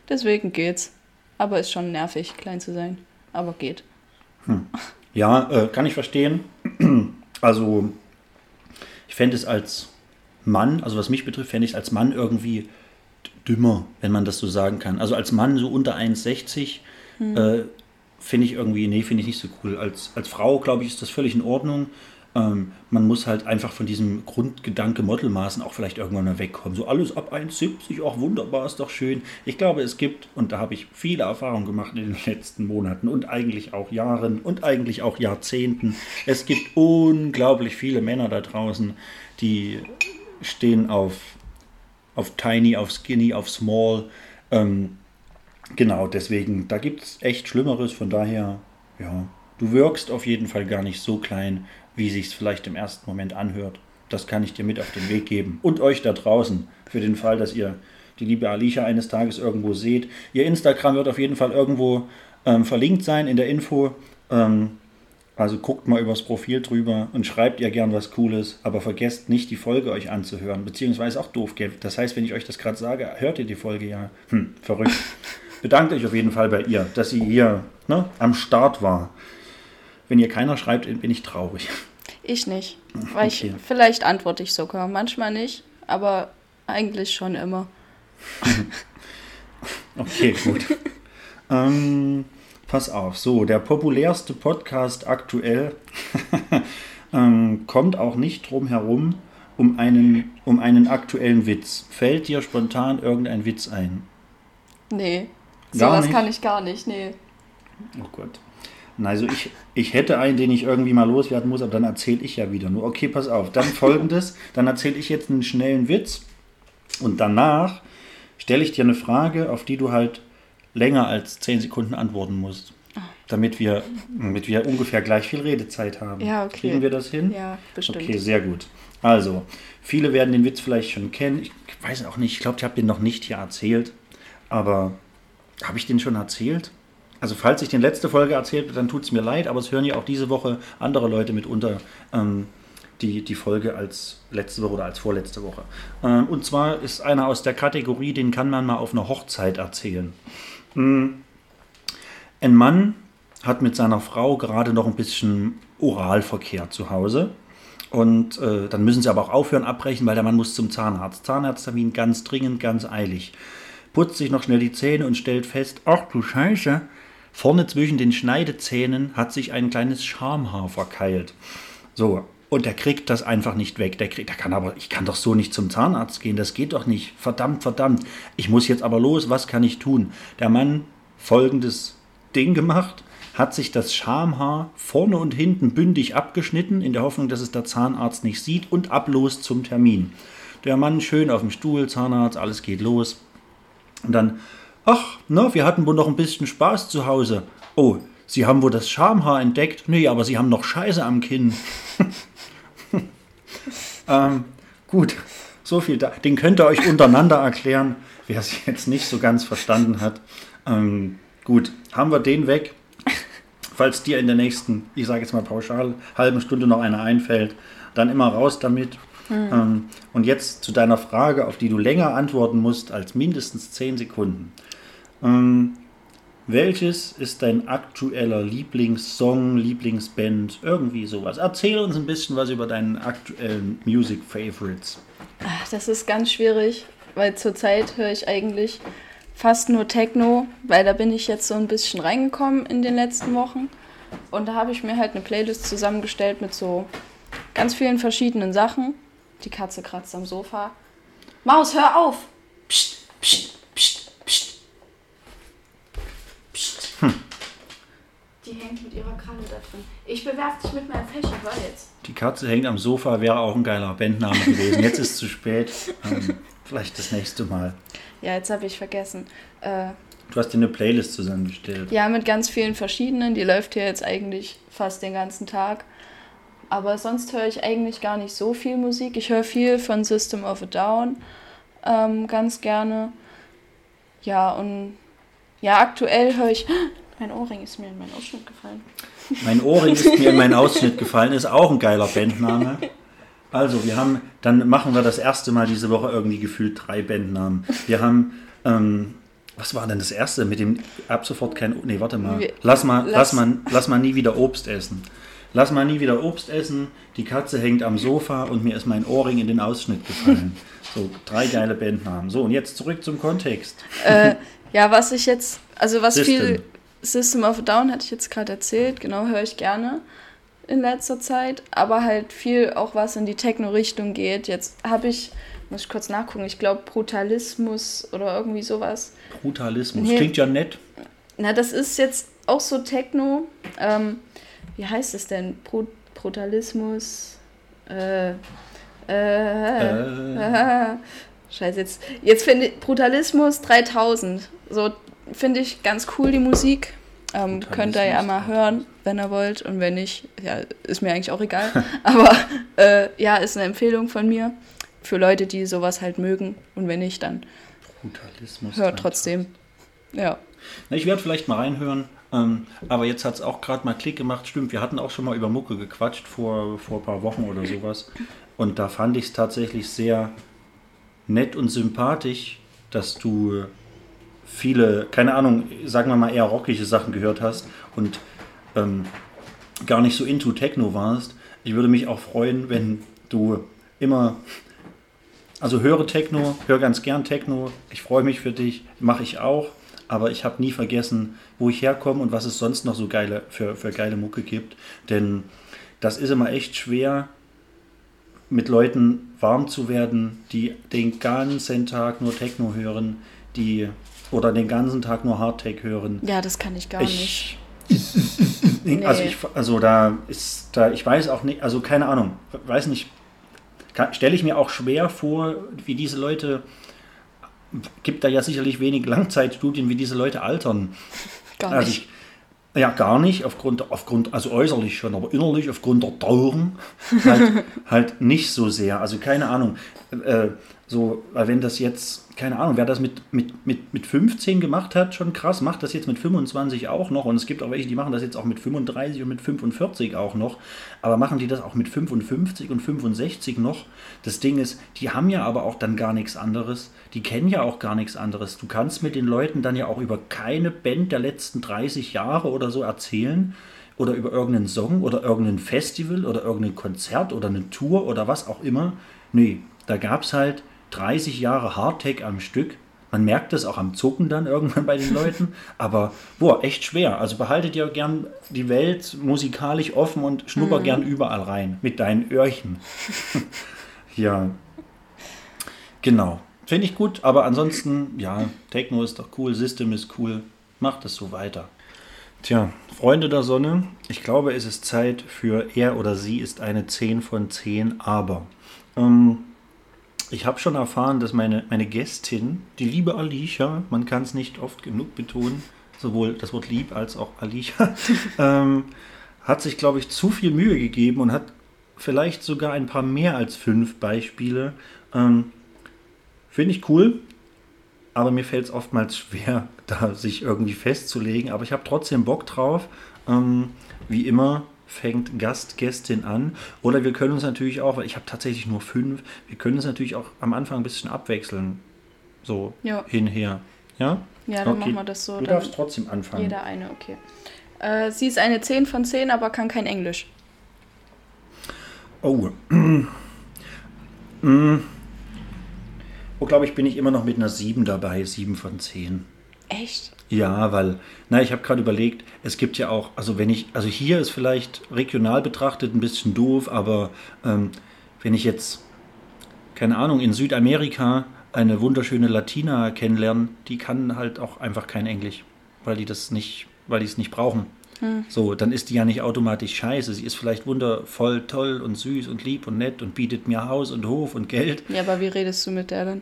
Deswegen geht's. Aber ist schon nervig, klein zu sein. Aber geht. Hm. Ja, äh, kann ich verstehen. Also, ich fände es als Mann, also was mich betrifft, fände ich es als Mann irgendwie dümmer, wenn man das so sagen kann. Also als Mann so unter 1,60 hm. äh, finde ich irgendwie, nee, finde ich nicht so cool. Als, als Frau, glaube ich, ist das völlig in Ordnung. Ähm, man muss halt einfach von diesem Grundgedanke Modelmaßen auch vielleicht irgendwann mal wegkommen. So alles ab 1,70, auch wunderbar, ist doch schön. Ich glaube, es gibt, und da habe ich viele Erfahrungen gemacht in den letzten Monaten und eigentlich auch Jahren und eigentlich auch Jahrzehnten. Es gibt unglaublich viele Männer da draußen, die stehen auf, auf Tiny, auf Skinny, auf Small. Ähm, genau, deswegen, da gibt es echt Schlimmeres. Von daher, ja, du wirkst auf jeden Fall gar nicht so klein, wie sich es vielleicht im ersten Moment anhört. Das kann ich dir mit auf den Weg geben. Und euch da draußen, für den Fall, dass ihr die liebe Alicia eines Tages irgendwo seht. Ihr Instagram wird auf jeden Fall irgendwo ähm, verlinkt sein in der Info. Ähm, also guckt mal übers Profil drüber und schreibt ihr gern was Cooles, aber vergesst nicht, die Folge euch anzuhören, beziehungsweise auch doof. Das heißt, wenn ich euch das gerade sage, hört ihr die Folge ja. Hm, verrückt. Bedankt euch auf jeden Fall bei ihr, dass sie hier ne, am Start war. Wenn ihr keiner schreibt, bin ich traurig. Ich nicht. Weil okay. ich, vielleicht antworte ich sogar. Manchmal nicht, aber eigentlich schon immer. okay, gut. ähm, pass auf. So, der populärste Podcast aktuell ähm, kommt auch nicht drum herum um einen, um einen aktuellen Witz. Fällt dir spontan irgendein Witz ein? Nee. Sowas kann ich gar nicht, nee. Oh Gott. Also ich, ich hätte einen, den ich irgendwie mal loswerden muss, aber dann erzähle ich ja wieder nur. Okay, pass auf. Dann folgendes, dann erzähle ich jetzt einen schnellen Witz und danach stelle ich dir eine Frage, auf die du halt länger als 10 Sekunden antworten musst. Damit wir, damit wir ungefähr gleich viel Redezeit haben. Ja, okay. Kriegen wir das hin? Ja, bestimmt. Okay, sehr gut. Also, viele werden den Witz vielleicht schon kennen. Ich weiß auch nicht, ich glaube, ich habe den noch nicht hier erzählt. Aber habe ich den schon erzählt? Also, falls ich den letzte Folge erzählt habe, dann tut es mir leid, aber es hören ja auch diese Woche andere Leute mitunter ähm, die, die Folge als letzte Woche oder als vorletzte Woche. Ähm, und zwar ist einer aus der Kategorie, den kann man mal auf einer Hochzeit erzählen. Mm. Ein Mann hat mit seiner Frau gerade noch ein bisschen Oralverkehr zu Hause. Und äh, dann müssen sie aber auch aufhören, abbrechen, weil der Mann muss zum Zahnarzt. Zahnarzttermin ganz dringend, ganz eilig. Putzt sich noch schnell die Zähne und stellt fest, ach du Scheiße, vorne zwischen den Schneidezähnen hat sich ein kleines Schamhaar verkeilt. So, und der kriegt das einfach nicht weg. Der kriegt, der kann aber, ich kann doch so nicht zum Zahnarzt gehen, das geht doch nicht. Verdammt, verdammt. Ich muss jetzt aber los, was kann ich tun? Der Mann folgendes Ding gemacht, hat sich das Schamhaar vorne und hinten bündig abgeschnitten, in der Hoffnung, dass es der Zahnarzt nicht sieht, und ab los zum Termin. Der Mann schön auf dem Stuhl, Zahnarzt, alles geht los. Und dann, ach, na, wir hatten wohl noch ein bisschen Spaß zu Hause. Oh, Sie haben wohl das Schamhaar entdeckt? Nee, aber Sie haben noch Scheiße am Kinn. ähm, gut, so viel da. Den könnt ihr euch untereinander erklären, wer es jetzt nicht so ganz verstanden hat. Ähm, gut, haben wir den weg. Falls dir in der nächsten, ich sage jetzt mal pauschal, halben Stunde noch einer einfällt, dann immer raus damit. Ähm, und jetzt zu deiner Frage, auf die du länger antworten musst als mindestens 10 Sekunden. Ähm, welches ist dein aktueller Lieblingssong, Lieblingsband, irgendwie sowas? Erzähl uns ein bisschen was über deinen aktuellen Music Favorites. Ach, Das ist ganz schwierig, weil zurzeit höre ich eigentlich fast nur Techno, weil da bin ich jetzt so ein bisschen reingekommen in den letzten Wochen. Und da habe ich mir halt eine Playlist zusammengestellt mit so ganz vielen verschiedenen Sachen. Die Katze kratzt am Sofa. Maus, hör auf! Psst, psst, psst. Psst. Die hängt mit ihrer Kralle da drin. Ich bewerfe dich mit meinem Fächer, hör jetzt. Die Katze hängt am Sofa, wäre auch ein geiler Bandname gewesen. Jetzt ist es zu spät. Ähm, vielleicht das nächste Mal. Ja, jetzt habe ich vergessen. Äh, Du hast dir eine Playlist zusammengestellt. Ja, mit ganz vielen verschiedenen. Die läuft hier jetzt eigentlich fast den ganzen Tag. Aber sonst höre ich eigentlich gar nicht so viel Musik. Ich höre viel von System of a Down ähm, ganz gerne. Ja, und ja, aktuell höre ich. Mein Ohrring ist mir in meinen Ausschnitt gefallen. Mein Ohrring ist mir in meinen Ausschnitt gefallen, ist auch ein geiler Bandname. Also, wir haben, dann machen wir das erste Mal diese Woche irgendwie gefühlt drei Bandnamen. Wir haben, ähm, was war denn das erste mit dem ab sofort kein, nee, warte mal. Lass mal, lass, lass- mal, lass mal nie wieder Obst essen. Lass mal nie wieder Obst essen. Die Katze hängt am Sofa und mir ist mein Ohrring in den Ausschnitt gefallen. So, drei geile Bandnamen. So, und jetzt zurück zum Kontext. äh, ja, was ich jetzt, also was System. viel System of a Down hatte ich jetzt gerade erzählt, genau, höre ich gerne in letzter Zeit, aber halt viel auch was in die Techno-Richtung geht. Jetzt habe ich, muss ich kurz nachgucken, ich glaube Brutalismus oder irgendwie sowas. Brutalismus. Nee. Klingt ja nett. Na, das ist jetzt auch so Techno. Ähm, wie heißt es denn? Brut Brutalismus. Äh, äh, Äh, Scheiße, jetzt, jetzt finde ich Brutalismus 3000. So finde ich ganz cool die Musik. Ähm, könnt ihr ja mal hören, wenn ihr wollt. Und wenn nicht, ja, ist mir eigentlich auch egal. Aber äh, ja, ist eine Empfehlung von mir für Leute, die sowas halt mögen. Und wenn nicht, dann Brutalismus. hört trotzdem. Ja. Na, ich werde vielleicht mal reinhören. Ähm, aber jetzt hat es auch gerade mal Klick gemacht. Stimmt, wir hatten auch schon mal über Mucke gequatscht vor, vor ein paar Wochen oder sowas. Und da fand ich es tatsächlich sehr nett und sympathisch, dass du viele, keine Ahnung, sagen wir mal eher rockige Sachen gehört hast und ähm, gar nicht so into Techno warst. Ich würde mich auch freuen, wenn du immer also höre Techno, höre ganz gern Techno. Ich freue mich für dich, mache ich auch. Aber ich habe nie vergessen, wo ich herkomme und was es sonst noch so geile für, für geile Mucke gibt. Denn das ist immer echt schwer, mit Leuten warm zu werden, die den ganzen Tag nur Techno hören, die oder den ganzen Tag nur Hardtech hören. Ja, das kann ich gar nicht. Ich, also, Nee. ich, also da ist, da, ich weiß auch nicht, also keine Ahnung, weiß nicht, stelle ich mir auch schwer vor, wie diese Leute gibt da ja sicherlich wenig Langzeitstudien, wie diese Leute altern. Gar Also nicht. ich, ja, gar nicht, aufgrund, aufgrund, also äußerlich schon, aber innerlich aufgrund der Dauern halt, halt nicht so sehr. Also keine Ahnung, äh, so, weil wenn das jetzt, keine Ahnung, wer das mit, mit, mit, mit 15 gemacht hat, schon krass, macht das jetzt mit 25 auch noch. Und es gibt auch welche, die machen das jetzt auch mit 35 und mit 45 auch noch. Aber machen die das auch mit 55 und 65 noch? Das Ding ist, die haben ja aber auch dann gar nichts anderes. Die kennen ja auch gar nichts anderes. Du kannst mit den Leuten dann ja auch über keine Band der letzten 30 Jahre oder so erzählen. Oder über irgendeinen Song oder irgendein Festival oder irgendein Konzert oder eine Tour oder was auch immer. Nee, da gab es halt 30 Jahre Hardtech am Stück. Man merkt das auch am Zucken dann irgendwann bei den Leuten. Aber, boah, echt schwer. Also behaltet ihr gern die Welt musikalisch offen und schnupper gern überall rein mit deinen Öhrchen. ja. Genau. Finde ich gut, aber ansonsten, ja, Techno ist doch cool, System ist cool. Macht es so weiter. Tja, Freunde der Sonne, ich glaube, es ist Zeit für er oder sie ist eine 10 von 10, aber. Ähm, ich habe schon erfahren, dass meine, meine Gästin, die liebe Alicia, man kann es nicht oft genug betonen, sowohl das Wort lieb als auch Alicia, ähm, hat sich, glaube ich, zu viel Mühe gegeben und hat vielleicht sogar ein paar mehr als fünf Beispiele. Ähm, Finde ich cool, aber mir fällt es oftmals schwer, da sich irgendwie festzulegen. Aber ich habe trotzdem Bock drauf. Ähm, wie immer fängt Gast, Gästin an. Oder wir können uns natürlich auch, weil ich habe tatsächlich nur fünf, wir können uns natürlich auch am Anfang ein bisschen abwechseln. So Ja. hinher. Ja? Ja, dann machen wir das so. Du darfst trotzdem anfangen. jeder eine, okay. Äh, sie ist eine 10 von 10, aber kann kein Englisch. Oh. Mm. Oh, glaube ich, bin ich immer noch mit einer 7 dabei, 7 von 10. Echt? Ja, weil, na, ich habe gerade überlegt, es gibt ja auch, also wenn ich, also hier ist vielleicht regional betrachtet ein bisschen doof, aber ähm, wenn ich jetzt, keine Ahnung, in Südamerika eine wunderschöne Latina kennenlerne, die kann halt auch einfach kein Englisch, weil die das nicht, weil die es nicht brauchen. So, dann ist die ja nicht automatisch scheiße. Sie ist vielleicht wundervoll, toll und süß und lieb und nett und bietet mir Haus und Hof und Geld. Ja, aber wie redest du mit der dann?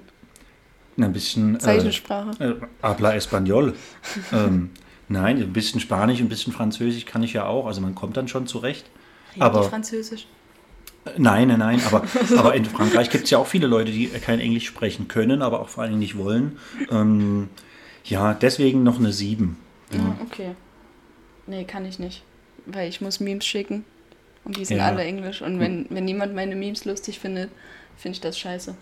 Ein bisschen. Zeichensprache. Äh, habla Español. ähm, nein, ein bisschen Spanisch, ein bisschen Französisch kann ich ja auch. Also man kommt dann schon zurecht. Redet Aber die Französisch? äh, nein, nein, nein. Aber, aber in Frankreich gibt es ja auch viele Leute, die kein Englisch sprechen können, aber auch vor allen Dingen nicht wollen. Ähm, ja, deswegen noch eine 7. Ja, okay. Nee, kann ich nicht. Weil ich muss Memes schicken. Und die sind Ja. alle Englisch. Und wenn, wenn niemand meine Memes lustig findet, finde ich das scheiße.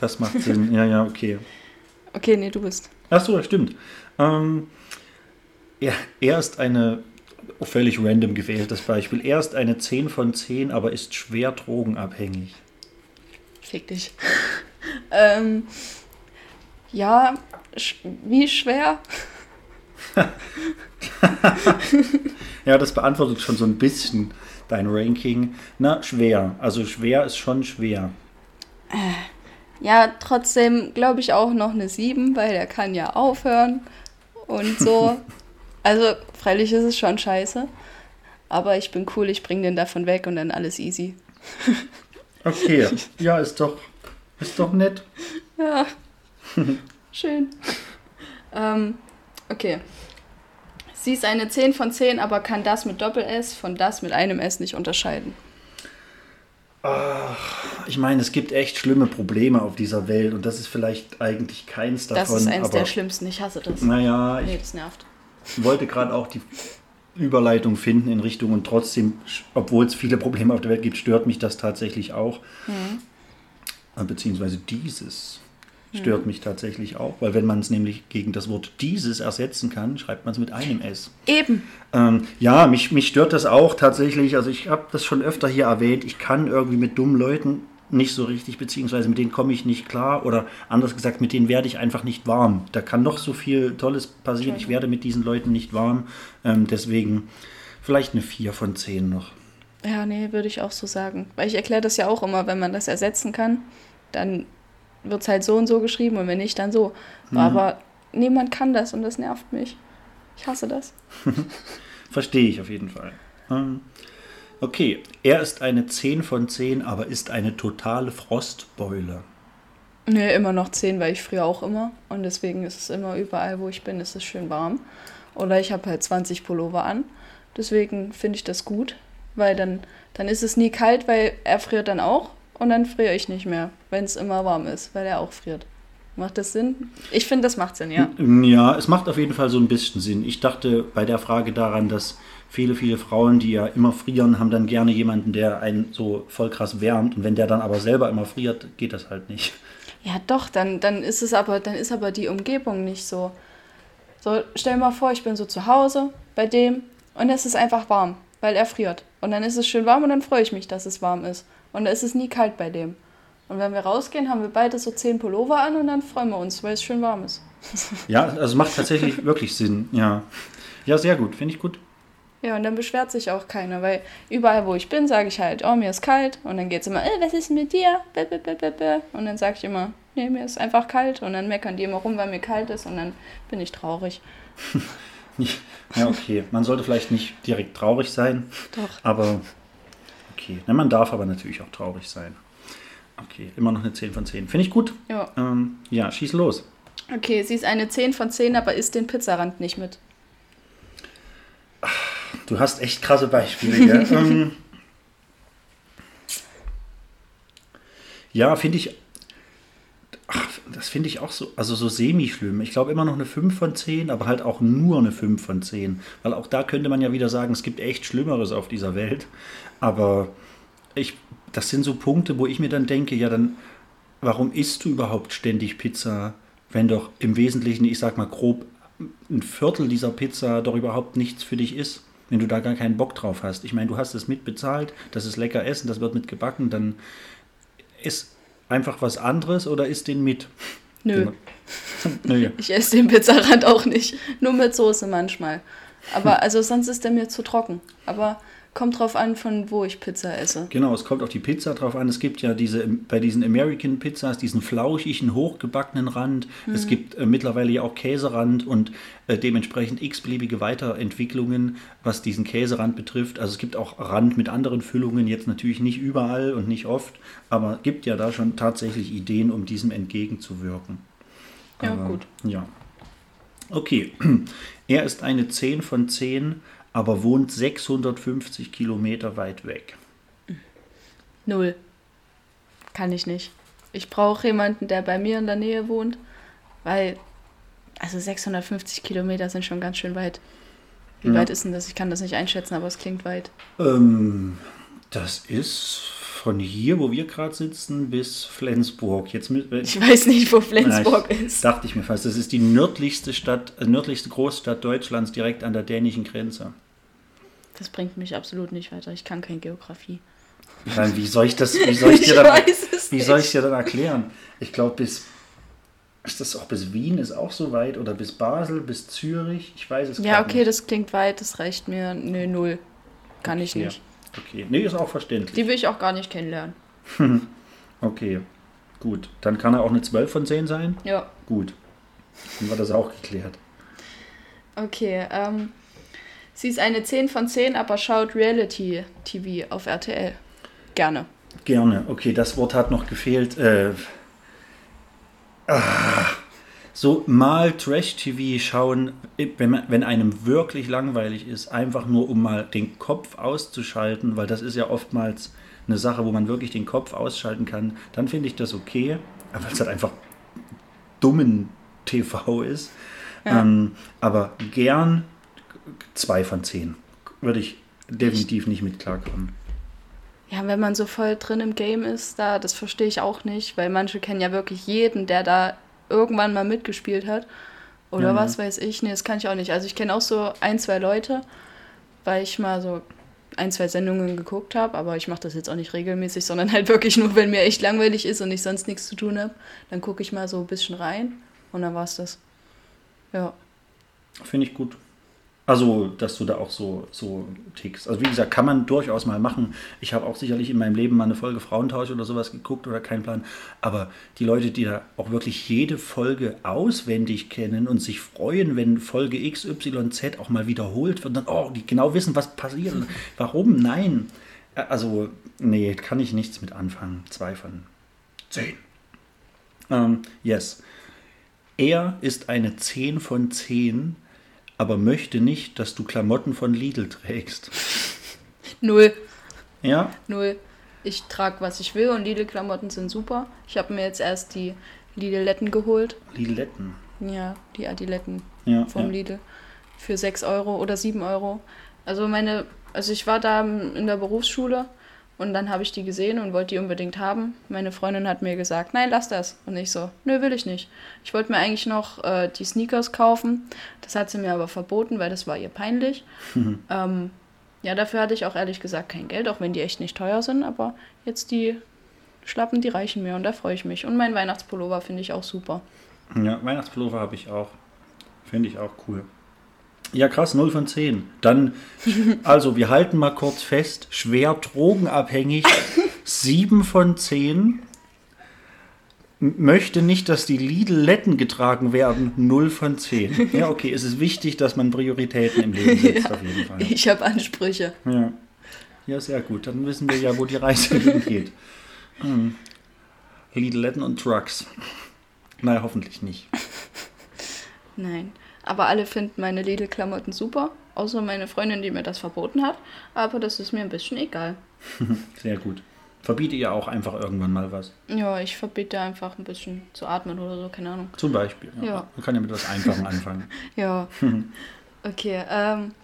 Das macht Sinn. Ja, ja, okay. Okay, nee, du bist. Ach so, das stimmt. Ähm, er, er ist eine, völlig random gewähltes Beispiel, er ist eine 10 von 10, aber ist schwer drogenabhängig. Fick dich. ähm, ja, sch wie schwer? Ja, das beantwortet schon so ein bisschen dein Ranking. Na, schwer. Also schwer ist schon schwer. Ja, trotzdem glaube ich auch noch eine 7, weil er kann ja aufhören und so. also, freilich ist es schon scheiße. Aber ich bin cool, ich bringe den davon weg und dann alles easy. Okay, ja, ist doch, ist doch nett. Ja, schön. ähm, okay. Sie ist eine 10 von 10, aber kann das mit Doppel-S von das mit einem S nicht unterscheiden. Ich meine, es gibt echt schlimme Probleme auf dieser Welt und das ist vielleicht eigentlich keins davon. Das ist eins aber, der schlimmsten. Ich hasse das. Naja, Nee, ich das nervt. wollte gerade auch die Überleitung finden in Richtung und trotzdem, obwohl es viele Probleme auf der Welt gibt, stört mich das tatsächlich auch. Äh, Beziehungsweise dieses stört mich tatsächlich auch, weil wenn man es nämlich gegen das Wort dieses ersetzen kann, schreibt man es mit einem S. Eben. Ähm, ja, mich, mich stört das auch tatsächlich. Also ich habe das schon öfter hier erwähnt. Ich kann irgendwie mit dummen Leuten nicht so richtig, beziehungsweise mit denen komme ich nicht klar oder anders gesagt, mit denen werde ich einfach nicht warm. Da kann noch so viel Tolles passieren. Ich werde mit diesen Leuten nicht warm. Ähm, deswegen vielleicht eine 4 von 10 noch. Ja, nee, würde ich auch so sagen. Weil ich erkläre das ja auch immer, wenn man das ersetzen kann, dann wird es halt so und so geschrieben und wenn nicht, dann so. Aber niemand kann das und das nervt mich. Ich hasse das. Verstehe ich auf jeden Fall. Ähm, okay, er ist eine 10 von 10, aber ist eine totale Frostbeule. Nee, immer noch 10, weil ich früher auch immer. Und deswegen ist es immer überall, wo ich bin, ist es schön warm. Oder ich habe halt 20 Pullover an. Deswegen finde ich das gut, weil dann, dann ist es nie kalt, weil er friert dann auch. Und dann friere ich nicht mehr, wenn es immer warm ist, weil er auch friert. Macht das Sinn? Ich finde, das macht Sinn, ja. Ja, es macht auf jeden Fall so ein bisschen Sinn. Ich dachte bei der Frage daran, dass viele, viele Frauen, die ja immer frieren, haben dann gerne jemanden, der einen so voll krass wärmt. Und wenn der dann aber selber immer friert, geht das halt nicht. Ja, doch, dann, dann ist es aber, dann ist aber die Umgebung nicht so. So, stell dir mal vor, ich bin so zu Hause bei dem und es ist einfach warm, weil er friert. Und dann ist es schön warm und dann freue ich mich, dass es warm ist. Und da ist es nie kalt bei dem. Und wenn wir rausgehen, haben wir beide so zehn Pullover an und dann freuen wir uns, weil es schön warm ist. Ja, also macht tatsächlich wirklich Sinn. Ja, ja sehr gut, finde ich gut. Ja, und dann beschwert sich auch keiner, weil überall, wo ich bin, sage ich halt, oh, mir ist kalt. Und dann geht es immer, äh, was ist mit dir? Und dann sage ich immer, nee, mir ist einfach kalt. Und dann meckern die immer rum, weil mir kalt ist. Und dann bin ich traurig. Ja, okay. Man sollte vielleicht nicht direkt traurig sein. Doch. Aber okay. Man darf aber natürlich auch traurig sein. Okay, immer noch eine 10 von 10. Finde ich gut. Ja. Ähm, ja, schieß los. Okay, sie ist eine 10 von 10, aber isst den Pizzarand nicht mit. Du hast echt krasse Beispiele, gell? ähm, ja, finde ich. Ach, das finde ich auch so, also so semi-schlimm. Ich glaube immer noch eine 5 von 10, aber halt auch nur eine 5 von 10. Weil auch da könnte man ja wieder sagen, es gibt echt Schlimmeres auf dieser Welt. Aber ich, das sind so Punkte, wo ich mir dann denke, ja, dann, warum isst du überhaupt ständig Pizza, wenn doch im Wesentlichen, ich sag mal grob, ein Viertel dieser Pizza doch überhaupt nichts für dich ist, wenn du da gar keinen Bock drauf hast. Ich meine, du hast es mitbezahlt, das ist lecker Essen, das wird mitgebacken, dann ist einfach was anderes oder isst den mit. Nö. Nö. Ich esse den Pizzarand auch nicht. Nur mit Soße manchmal. Aber also sonst ist der mir zu trocken. Aber kommt drauf an, von wo ich Pizza esse. Genau, es kommt auf die Pizza drauf an. Es gibt ja diese bei diesen American Pizzas diesen flauschigen, hochgebackenen Rand. Es gibt äh, mittlerweile ja auch Käserand und äh, dementsprechend x-beliebige Weiterentwicklungen, was diesen Käserand betrifft. Also es gibt auch Rand mit anderen Füllungen, jetzt natürlich nicht überall und nicht oft, aber gibt ja da schon tatsächlich Ideen, um diesem entgegenzuwirken. Ja, Aber, gut. Ja. Okay, er ist eine 10 von 10, aber wohnt 650 Kilometer weit weg. Null. Kann ich nicht. Ich brauche jemanden, der bei mir in der Nähe wohnt, weil, also 650 Kilometer sind schon ganz schön weit. Wie Ja. weit ist denn das? Ich kann das nicht einschätzen, aber es klingt weit. Ähm, das ist von hier, wo wir gerade sitzen, bis Flensburg. Jetzt mit, Ich weiß nicht, wo Flensburg ich- ist. Dachte ich mir fast. Das ist die nördlichste Stadt, äh, nördlichste Großstadt Deutschlands, direkt an der dänischen Grenze. Das bringt mich absolut nicht weiter. Ich kann keine Geografie. Nein, wie soll ich das, wie soll ich Ich dir dann, es wie soll nicht. ich dir dann erklären? Ich glaube, bis, ist das auch bis Wien ist auch so weit oder bis Basel, bis Zürich? Ich weiß es Ja, grad okay, nicht. das klingt weit, das reicht mir. Nö, null. Kann ich Okay. nicht. Okay, nee, ist auch verständlich. Die will ich auch gar nicht kennenlernen. Okay, gut. Dann kann er auch eine 12 von 10 sein? Ja. Gut. Dann war das auch geklärt. Okay, ähm, sie ist eine 10 von 10, aber schaut Reality-TV auf RTL. Gerne. Gerne. Okay, das Wort hat noch gefehlt. Äh, ah, so mal Trash-TV schauen, wenn, man, wenn einem wirklich langweilig ist, einfach nur um mal den Kopf auszuschalten, weil das ist ja oftmals eine Sache, wo man wirklich den Kopf ausschalten kann, dann finde ich das okay, weil es halt einfach dummen TV ist. Ja. Ähm, aber gern zwei von zehn würde ich definitiv nicht mit klarkommen. Ja, wenn man so voll drin im Game ist, da, das verstehe ich auch nicht, weil manche kennen ja wirklich jeden, der da irgendwann mal mitgespielt hat. Oder Ja, was weiß ich. Nee, das kann ich auch nicht. Also ich kenne auch so ein, zwei Leute, weil ich mal so ein, zwei Sendungen geguckt habe, aber ich mache das jetzt auch nicht regelmäßig, sondern halt wirklich nur, wenn mir echt langweilig ist und ich sonst nichts zu tun habe. Dann gucke ich mal so ein bisschen rein und dann war's das. Ja. Finde ich gut. Also, dass du da auch so, so tickst. Also, wie gesagt, kann man durchaus mal machen. Ich habe auch sicherlich in meinem Leben mal eine Folge Frauentausch oder sowas geguckt oder keinen Plan. Aber die Leute, die da auch wirklich jede Folge auswendig kennen und sich freuen, wenn Folge XYZ auch mal wiederholt wird, dann, oh, die genau wissen, was passiert. Warum? Nein. Also, nee, kann ich nichts mit anfangen. Zwei von zehn. Ähm, yes. Er ist eine 10 von 10, aber möchte nicht, dass du Klamotten von Lidl trägst. Null. Ja? Null. Ich trage, was ich will und Lidl-Klamotten sind super. Ich habe mir jetzt erst die Lidl-Letten geholt. Lidletten. Ja, die Adiletten Ja, vom ja. Lidl. Für 6 Euro oder 7 Euro. Also meine, also ich war da in der Berufsschule und dann habe ich die gesehen und wollte die unbedingt haben. Meine Freundin hat mir gesagt, nein, lass das. Und ich so, nö, will ich nicht. Ich wollte mir eigentlich noch äh, die Sneakers kaufen. Das hat sie mir aber verboten, weil das war ihr peinlich. ähm, ja, dafür hatte ich auch ehrlich gesagt kein Geld, auch wenn die echt nicht teuer sind. Aber jetzt die Schlappen, die reichen mir und da freue ich mich. Und mein Weihnachtspullover finde ich auch super. Ja, Weihnachtspullover habe ich auch. Finde ich auch cool. Ja, krass, 0 von 10. Dann, also wir halten mal kurz fest, schwer drogenabhängig, 7 von 10. M- Möchte nicht, dass die Lidl-Letten getragen werden, 0 von 10. Ja, okay, es ist wichtig, dass man Prioritäten im Leben setzt, auf jeden Fall. Ich habe Ansprüche. Ja. ja, sehr gut. Dann wissen wir ja, wo die Reise hingeht. Hm. Lidl-Letten und Trucks. Naja, hoffentlich nicht. Nein. Aber alle finden meine Lidl-Klamotten super, außer meine Freundin, die mir das verboten hat. Aber das ist mir ein bisschen egal. Sehr gut. Verbiete ihr auch einfach irgendwann mal was. Ja, ich verbiete einfach ein bisschen zu atmen oder so, keine Ahnung. Zum Beispiel. Ja. Ja. Man kann ja mit etwas Einfachem anfangen. Ja. Okay, ähm,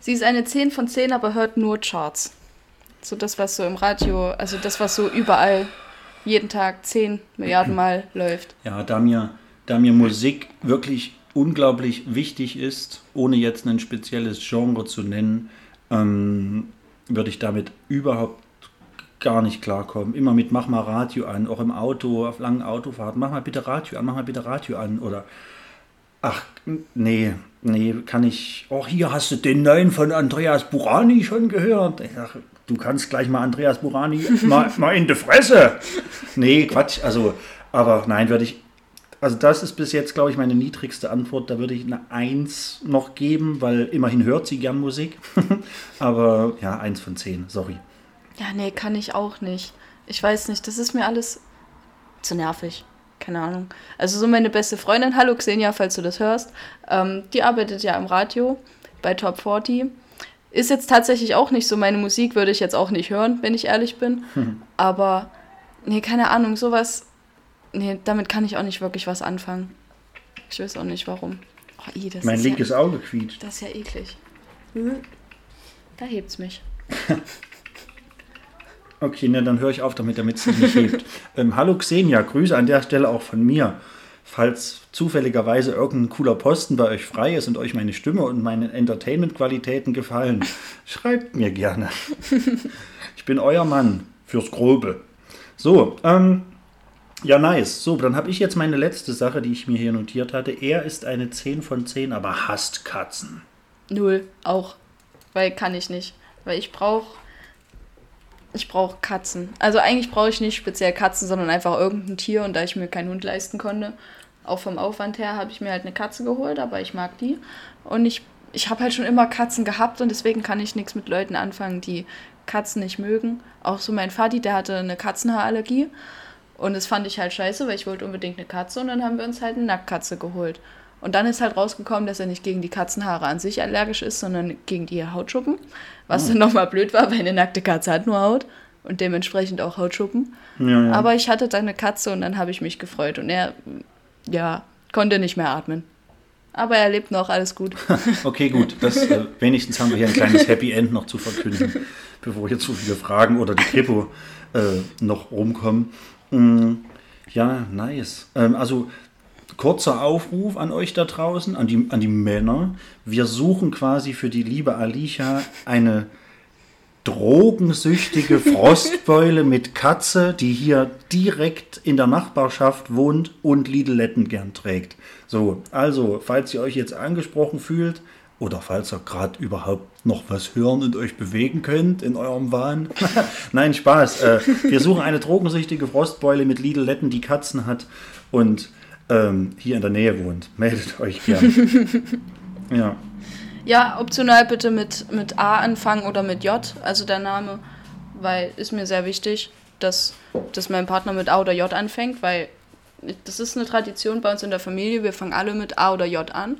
sie ist eine 10 von 10, aber hört nur Charts. So das, was so im Radio, also das, was so überall jeden Tag 10 Milliarden Mal läuft. Ja, da mir, da mir Musik wirklich unglaublich wichtig ist, ohne jetzt ein spezielles Genre zu nennen, ähm, würde ich damit überhaupt gar nicht klarkommen. Immer mit mach mal Radio an, auch im Auto, auf langen Autofahrten, mach mal bitte Radio an, mach mal bitte Radio an oder ach, nee, nee, kann ich, oh hier hast du den neuen von Andreas Burani schon gehört. Ich sag, du kannst gleich mal Andreas Burani mal, mal in die Fresse. Nee, Quatsch, also, aber nein, würde ich, also das ist bis jetzt, glaube ich, meine niedrigste Antwort. Da würde ich eine 1 noch geben, weil immerhin hört sie gern Musik. aber ja, 1 von 10, sorry. Ja, nee, kann ich auch nicht. Ich weiß nicht, das ist mir alles zu nervig. Keine Ahnung. Also so meine beste Freundin, hallo Xenia, falls du das hörst, ähm, die arbeitet ja im Radio bei Top 40. Ist jetzt tatsächlich auch nicht so meine Musik, würde ich jetzt auch nicht hören, wenn ich ehrlich bin. Aber, nee, keine Ahnung, sowas, nee, damit kann ich auch nicht wirklich was anfangen. Ich weiß auch nicht warum. Oh, das Mein ist linkes ja, Auge quietscht. Das ist ja eklig. Da hebt's mich. Okay, ne, dann höre ich auf damit, damit es sich nicht hebt. Ähm, hallo Xenia, Grüße an der Stelle auch von mir. Falls zufälligerweise irgendein cooler Posten bei euch frei ist und euch meine Stimme und meine Entertainment-Qualitäten gefallen, schreibt mir gerne. Ich bin euer Mann fürs Grobe. So, ähm, ja, nice. So, dann habe ich jetzt meine letzte Sache, die ich mir hier notiert hatte. Er ist eine 10 von 10, aber hasst Katzen. Null, auch. Weil kann ich nicht. Weil ich brauche. Ich brauche Katzen. Also eigentlich brauche ich nicht speziell Katzen, sondern einfach irgendein Tier. Und da ich mir keinen Hund leisten konnte, auch vom Aufwand her, habe ich mir halt eine Katze geholt, aber ich mag die. Und ich, ich habe halt schon immer Katzen gehabt und deswegen kann ich nichts mit Leuten anfangen, die Katzen nicht mögen. Auch so mein Vati, der hatte eine Katzenhaarallergie. Und das fand ich halt scheiße, weil ich wollte unbedingt eine Katze und dann haben wir uns halt eine Nacktkatze geholt. Und dann ist halt rausgekommen, dass er nicht gegen die Katzenhaare an sich allergisch ist, sondern gegen die Hautschuppen. Was dann nochmal blöd war, weil eine nackte Katze hat nur Haut und dementsprechend auch Hautschuppen. Ja, ja. Aber ich hatte dann eine Katze und dann habe ich mich gefreut und er, ja, konnte nicht mehr atmen. Aber er lebt noch, alles gut. Okay, gut. Das, äh, wenigstens haben wir hier ein kleines Happy End noch zu verkünden, bevor hier zu viele Fragen oder die Kripo äh, noch rumkommen. Mm, ja, nice. Ähm, also kurzer Aufruf an euch da draußen, an die, an die Männer. Wir suchen quasi für die liebe Alicia eine drogensüchtige Frostbeule mit Katze, die hier direkt in der Nachbarschaft wohnt und Lidletten gern trägt. So, also, falls ihr euch jetzt angesprochen fühlt oder falls ihr gerade überhaupt noch was hören und euch bewegen könnt in eurem Wahn. Nein, Spaß. Äh, wir suchen eine drogensüchtige Frostbeule mit Lidletten, die Katzen hat und ähm, hier in der Nähe wohnt. Meldet euch gern. ja. Ja, optional bitte mit, mit A anfangen oder mit J, also der Name, weil ist mir sehr wichtig, dass, dass mein Partner mit A oder J anfängt, weil das ist eine Tradition bei uns in der Familie. Wir fangen alle mit A oder J an.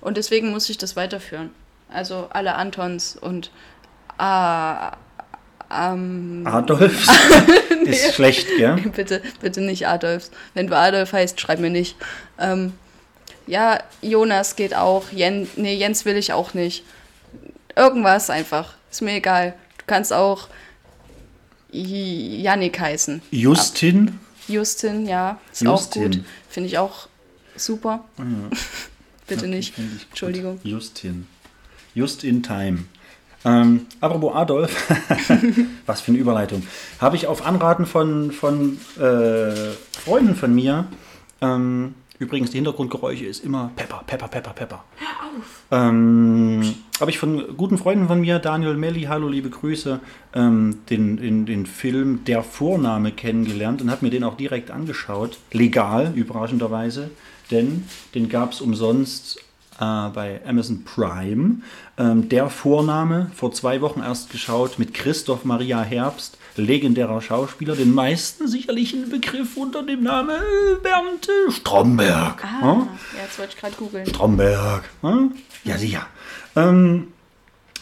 Und deswegen muss ich das weiterführen. Also alle Antons und A. Ähm, Adolf ist schlecht, gell? bitte, bitte nicht Adolfs. Wenn du Adolf heißt, schreib mir nicht. Ähm, ja, Jonas geht auch. Jen, nee, Jens will ich auch nicht. Irgendwas einfach. Ist mir egal. Du kannst auch J- Jannik heißen. Justin, Justin, ja, ist Justin. auch gut. Finde ich auch super. Bitte nicht. Entschuldigung. Justin. Just in time. Ähm, apropos Adolf, was für eine Überleitung. Habe ich auf Anraten von, von äh, Freunden von mir, ähm, übrigens die Hintergrundgeräusche ist immer Pepper, Pepper, Pepper, Pepper. Hör auf! Ähm, habe ich von guten Freunden von mir, Daniel Melli, hallo, liebe Grüße, ähm, den, den, den Film Der Vorname kennengelernt und habe mir den auch direkt angeschaut. Legal, überraschenderweise, denn den gab es umsonst äh, bei Amazon Prime. Ähm, der Vorname, vor zwei Wochen erst geschaut, mit Christoph Maria Herbst, legendärer Schauspieler, den meisten sicherlich ein Begriff unter dem Namen Bernd Stromberg. Ah, Hm? ja, jetzt wollte ich gerade googeln. Stromberg. Hm? Ja, sicher. Ähm,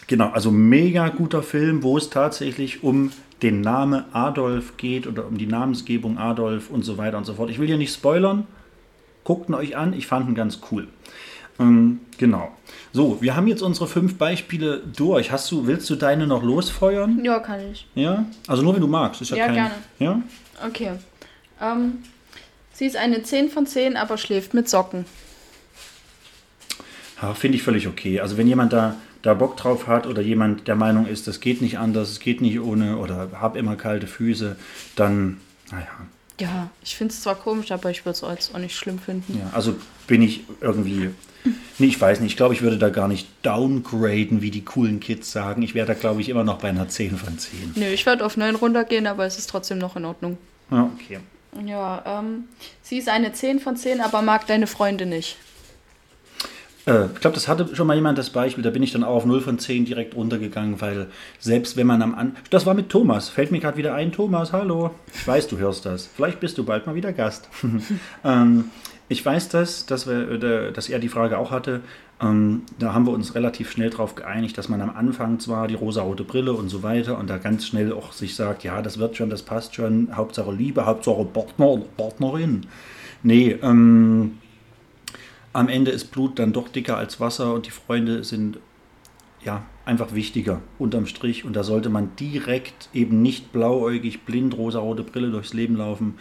genau, also mega guter Film, wo es tatsächlich um den Namen Adolf geht oder um die Namensgebung Adolf und so weiter und so fort. Ich will hier nicht spoilern. Guckt ihn euch an, ich fand ihn ganz cool. Ähm, genau. So, wir haben jetzt unsere fünf Beispiele durch. Hast du, willst du deine noch losfeuern? Ja, kann ich. Ja? Also nur wenn du magst. Ist ja, Ja, kein, gerne. Ja? Okay. Ähm, sie ist eine 10 von 10, aber schläft mit Socken. Finde ich völlig okay. Also wenn jemand da, da Bock drauf hat oder jemand der Meinung ist, das geht nicht anders, es geht nicht ohne oder hab immer kalte Füße, dann, naja. Ja, ich finde es zwar komisch, aber ich würde es jetzt auch nicht schlimm finden. Ja, also bin ich irgendwie, nee, ich weiß nicht, ich glaube, ich würde da gar nicht downgraden, wie die coolen Kids sagen. Ich wäre da, glaube ich, immer noch bei einer 10 von 10. Nö, ich würde auf 9 runtergehen, aber es ist trotzdem noch in Ordnung. Ja, okay. Ja, ähm, sie ist eine 10 von 10, aber mag deine Freunde nicht. Äh, ich glaube, das hatte schon mal jemand das Beispiel, da bin ich dann auch auf 0 von 10 direkt runtergegangen, weil selbst wenn man am An... Das war mit Thomas, fällt mir gerade wieder ein. Thomas, hallo. Ich weiß, du hörst das. Vielleicht bist du bald mal wieder Gast. ähm, ich weiß das, dass, wir, äh, dass er die Frage auch hatte. Ähm, da haben wir uns relativ schnell darauf geeinigt, dass man am Anfang zwar die rosarote Brille und so weiter und da ganz schnell auch sich sagt, ja, das wird schon, das passt schon, Hauptsache Liebe, Hauptsache Partner oder Partnerin. Nee, ähm, am Ende ist Blut dann doch dicker als Wasser und die Freunde sind ja einfach wichtiger unterm Strich und da sollte man direkt eben nicht blauäugig, blind, rosarote Brille durchs Leben laufen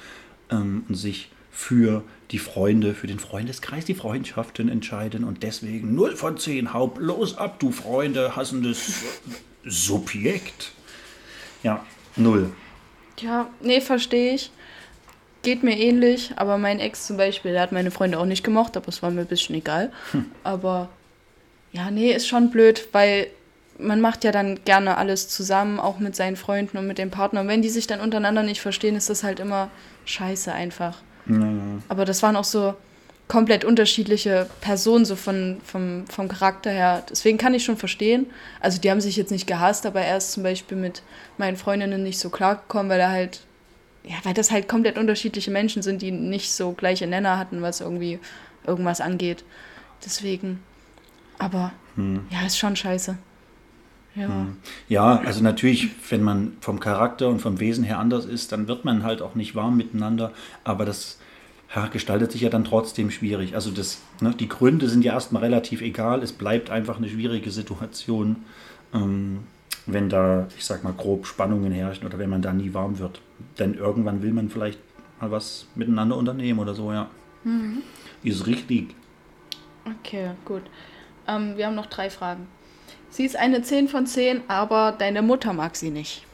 ähm, und sich für die Freunde, für den Freundeskreis, die Freundschaften entscheiden und deswegen 0 von 10, hau bloß ab, du Freunde, hassendes Subjekt. Ja, null. Ja, nee, verstehe ich. Geht mir ähnlich, aber mein Ex zum Beispiel, der hat meine Freunde auch nicht gemocht, aber es war mir ein bisschen egal. Aber ja, nee, ist schon blöd, weil man macht ja dann gerne alles zusammen, auch mit seinen Freunden und mit dem Partner. Und wenn die sich dann untereinander nicht verstehen, ist das halt immer scheiße einfach. Aber das waren auch so komplett unterschiedliche Personen, so von, vom, vom Charakter her. Deswegen kann ich schon verstehen. Also die haben sich jetzt nicht gehasst, aber er ist zum Beispiel mit meinen Freundinnen nicht so klargekommen, weil er halt, ja, weil das halt komplett unterschiedliche Menschen sind, die nicht so gleiche Nenner hatten, was irgendwie irgendwas angeht. Deswegen. Aber ja, ist schon scheiße. Ja. Ja, also natürlich, wenn man vom Charakter und vom Wesen her anders ist, dann wird man halt auch nicht warm miteinander, aber das ja, gestaltet sich ja dann trotzdem schwierig. Also das, ne, die Gründe sind ja erstmal relativ egal, es bleibt einfach eine schwierige Situation, ähm, wenn da, ich sag mal, grob Spannungen herrschen oder wenn man da nie warm wird. Denn irgendwann will man vielleicht mal was miteinander unternehmen oder so, ja. Ist richtig. Okay, gut. Ähm, wir haben noch drei Fragen. Sie ist eine 10 von 10, aber deine Mutter mag sie nicht.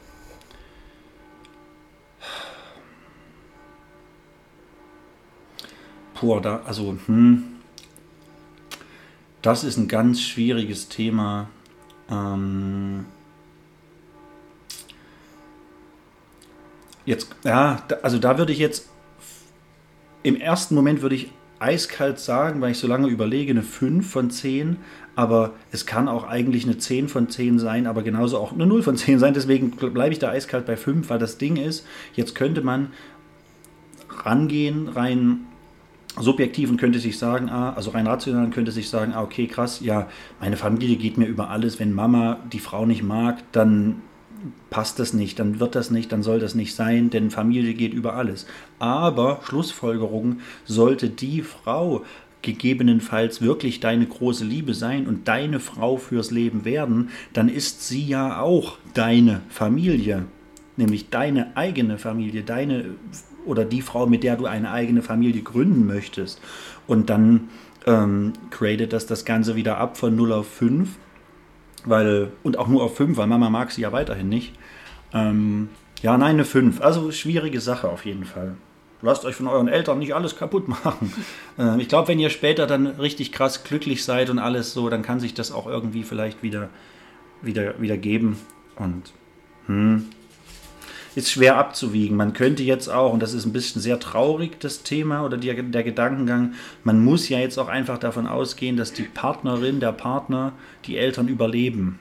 Puh, da, also, hm, das ist ein ganz schwieriges Thema. Ähm, jetzt, ja, also da würde ich jetzt, im ersten Moment würde ich eiskalt sagen, weil ich so lange überlege, eine 5 von 10, aber es kann auch eigentlich eine 10 von 10 sein, aber genauso auch eine 0 von 10 sein, deswegen bleibe ich da eiskalt bei 5, weil das Ding ist, jetzt könnte man rangehen, rein subjektiv und könnte sich sagen, ah, also rein rational könnte sich sagen, ah, okay, krass, ja, meine Familie geht mir über alles. Wenn Mama die Frau nicht mag, dann passt das nicht, dann wird das nicht, dann soll das nicht sein, denn Familie geht über alles. Aber Schlussfolgerung sollte die Frau gegebenenfalls wirklich deine große Liebe sein und deine Frau fürs Leben werden, dann ist sie ja auch deine Familie, nämlich deine eigene Familie, deine oder die Frau, mit der du eine eigene Familie gründen möchtest. Und dann ähm, gradet das das Ganze wieder ab von 0 auf 5, weil, und auch nur auf 5, weil Mama mag sie ja weiterhin nicht. Ähm, ja, nein, eine 5. Also schwierige Sache auf jeden Fall. Lasst euch von euren Eltern nicht alles kaputt machen. Ähm, ich glaube, wenn ihr später dann richtig krass glücklich seid und alles so, dann kann sich das auch irgendwie vielleicht wieder, wieder, wieder geben. Und hm, ist schwer abzuwiegen. Man könnte jetzt auch, und das ist ein bisschen sehr traurig, das Thema oder die, der Gedankengang, man muss ja jetzt auch einfach davon ausgehen, dass die Partnerin, der Partner, die Eltern überleben.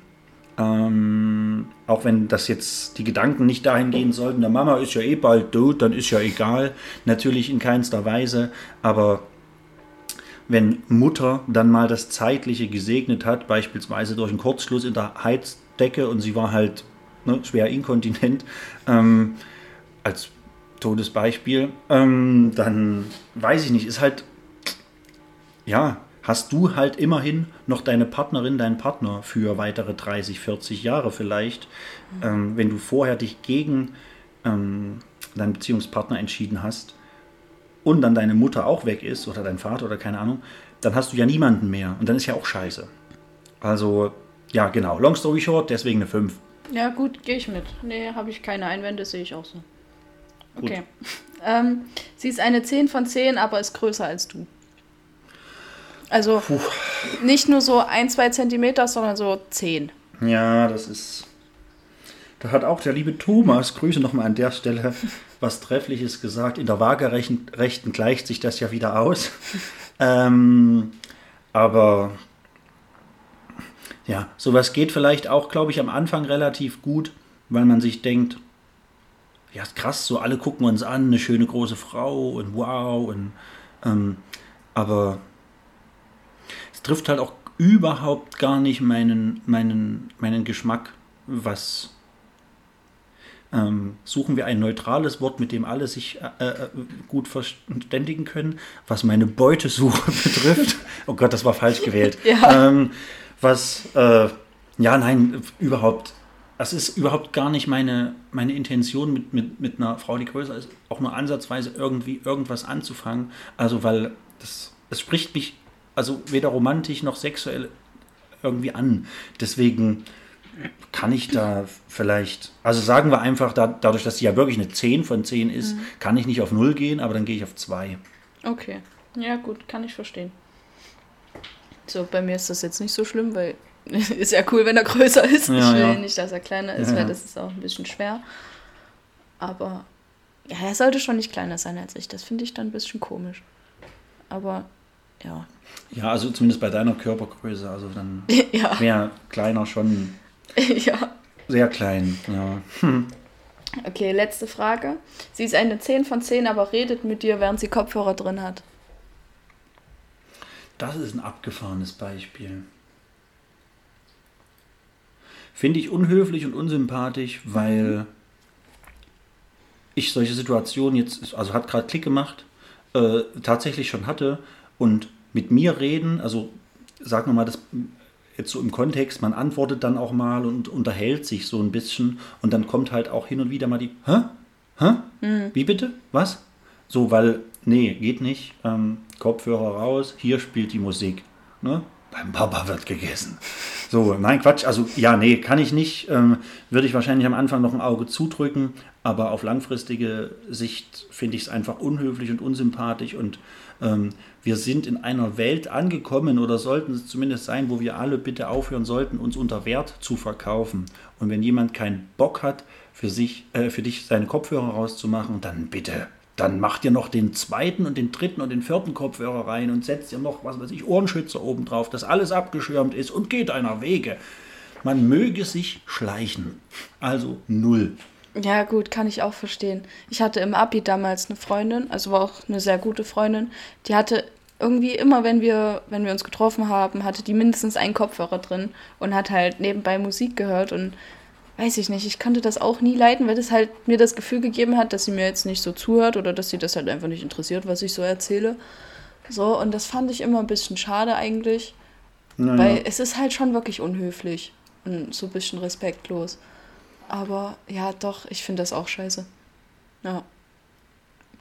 Ähm, auch wenn das jetzt die Gedanken nicht dahin gehen sollten, der Mama ist ja eh bald tot, dann ist ja egal. Natürlich in keinster Weise, aber wenn Mutter dann mal das Zeitliche gesegnet hat, beispielsweise durch einen Kurzschluss in der Heizdecke und sie war halt ne, schwer inkontinent, ähm, als Todesbeispiel, ähm, dann weiß ich nicht, ist halt, ja, hast du halt immerhin noch deine Partnerin, deinen Partner für weitere 30, 40 Jahre vielleicht. Ähm, wenn du vorher dich gegen ähm, deinen Beziehungspartner entschieden hast und dann deine Mutter auch weg ist oder dein Vater oder keine Ahnung, dann hast du ja niemanden mehr und dann ist ja auch scheiße. Also, ja, genau. Long story short, deswegen eine 5. Ja, gut, gehe ich mit. Nee, habe ich keine Einwände, sehe ich auch so. Okay. Ähm, sie ist eine 10 von 10, aber ist größer als du. Also Puh. nicht nur so ein, zwei Zentimeter, sondern so zehn. Ja, das ist. Da hat auch der liebe Thomas, Grüße nochmal an der Stelle, was Treffliches gesagt. In der Waagerechten gleicht sich das ja wieder aus. ähm, aber ja, sowas geht vielleicht auch, glaube ich, am Anfang relativ gut, weil man sich denkt, ja, krass, so alle gucken uns an, eine schöne große Frau und wow. Und, ähm, aber trifft halt auch überhaupt gar nicht meinen, meinen, meinen Geschmack, was ähm, suchen wir ein neutrales Wort, mit dem alle sich äh, äh, gut verständigen können, was meine Beutesuche betrifft. Oh Gott, das war falsch gewählt. ja. ähm, was, äh, ja, nein, überhaupt, das ist überhaupt gar nicht meine, meine Intention, mit, mit, mit einer Frau, die größer ist, auch nur ansatzweise irgendwie irgendwas anzufangen. Also, weil das, das spricht mich also weder romantisch noch sexuell irgendwie an. Deswegen kann ich da vielleicht, also sagen wir einfach, da, dadurch, dass sie ja wirklich eine 10 von 10 ist, mhm. kann ich nicht auf 0 gehen, aber dann gehe ich auf 2. Okay, ja gut, kann ich verstehen. So, bei mir ist das jetzt nicht so schlimm, weil ist ja cool, wenn er größer ist. Ja, ich will ja. nicht, dass er kleiner ist, ja, weil das ist auch ein bisschen schwer. Aber ja, er sollte schon nicht kleiner sein als ich. Das finde ich dann ein bisschen komisch. Aber ja. Ja, also zumindest bei deiner Körpergröße, also dann ja. wäre kleiner schon ja. sehr klein, ja. Hm. Okay, letzte Frage. Sie ist eine 10 von 10, aber redet mit dir, während sie Kopfhörer drin hat. Das ist ein abgefahrenes Beispiel. Finde ich unhöflich und unsympathisch, weil ich solche Situationen jetzt, also hat gerade Klick gemacht, äh, tatsächlich schon hatte und mit mir reden, also sagen wir mal, das jetzt so im Kontext, man antwortet dann auch mal und unterhält sich so ein bisschen und dann kommt halt auch hin und wieder mal die, hä? Hä? Mhm. Wie bitte? Was? So, weil, nee, geht nicht. Ähm, Kopfhörer raus, hier spielt die Musik. Ne? Beim Papa wird gegessen. So, nein, Quatsch. Also, ja, nee, kann ich nicht. Ähm, würde ich wahrscheinlich am Anfang noch ein Auge zudrücken, aber auf langfristige Sicht finde ich es einfach unhöflich und unsympathisch und ähm, wir sind in einer Welt angekommen oder sollten es zumindest sein, wo wir alle bitte aufhören sollten, uns unter Wert zu verkaufen. Und wenn jemand keinen Bock hat, für, sich, äh, für dich seine Kopfhörer rauszumachen, dann bitte. Dann macht ihr noch den zweiten und den dritten und den vierten Kopfhörer rein und setzt ihr noch, was weiß ich, Ohrenschützer oben drauf, dass alles abgeschirmt ist und geht einer Wege. Man möge sich schleichen. Also null. Ja, gut, kann ich auch verstehen. Ich hatte im Abi damals eine Freundin, also war auch eine sehr gute Freundin, die hatte irgendwie immer, wenn wir, wenn wir uns getroffen haben, hatte die mindestens einen Kopfhörer drin und hat halt nebenbei Musik gehört und weiß ich nicht, ich konnte das auch nie leiden, weil das halt mir das Gefühl gegeben hat, dass sie mir jetzt nicht so zuhört oder dass sie das halt einfach nicht interessiert, was ich so erzähle. So, und das fand ich immer ein bisschen schade eigentlich, Naja. weil es ist halt schon wirklich unhöflich und so ein bisschen respektlos. Aber ja, doch, ich finde das auch scheiße. Ja.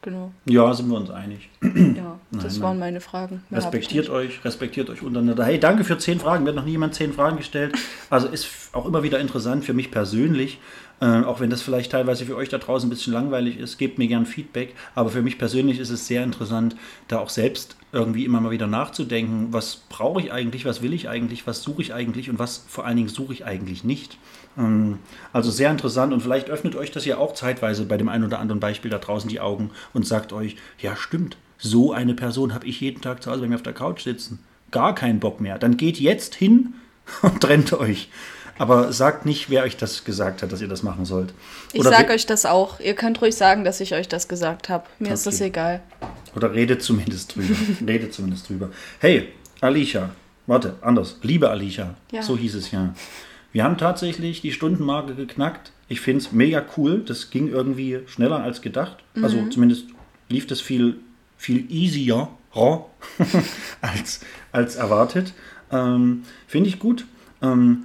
Genau. Ja, sind wir uns einig. Ja, das nein. waren meine Fragen. Mehr Respektiert euch, respektiert euch untereinander. Hey, danke für zehn Fragen. Mir hat noch nie jemand zehn Fragen gestellt. Also ist auch immer wieder interessant für mich persönlich, äh, auch wenn das vielleicht teilweise für euch da draußen ein bisschen langweilig ist. Gebt mir gern Feedback. Aber für mich persönlich ist es sehr interessant, da auch selbst irgendwie immer mal wieder nachzudenken, was brauche ich eigentlich, was will ich eigentlich, was suche ich eigentlich und was vor allen Dingen suche ich eigentlich nicht. Ähm, Also sehr interessant und vielleicht öffnet euch das ja auch zeitweise bei dem einen oder anderen Beispiel da draußen die Augen und sagt euch, ja stimmt, so eine Person habe ich jeden Tag zu Hause bei mir auf der Couch sitzen. Gar keinen Bock mehr. Dann geht jetzt hin und trennt euch. Aber sagt nicht, wer euch das gesagt hat, dass ihr das machen sollt. Ich Oder sag re- euch das auch. Ihr könnt ruhig sagen, dass ich euch das gesagt habe. Mir ist das Okay. egal. Oder redet zumindest drüber. redet zumindest drüber. Hey, Alicia. Warte, anders. Liebe Alicia. Ja. So hieß es ja. Wir haben tatsächlich die Stundenmarke geknackt. Ich finde es mega cool. Das ging irgendwie schneller als gedacht. Also zumindest lief das viel, viel easier als, als erwartet. Ähm, finde ich gut. Ähm,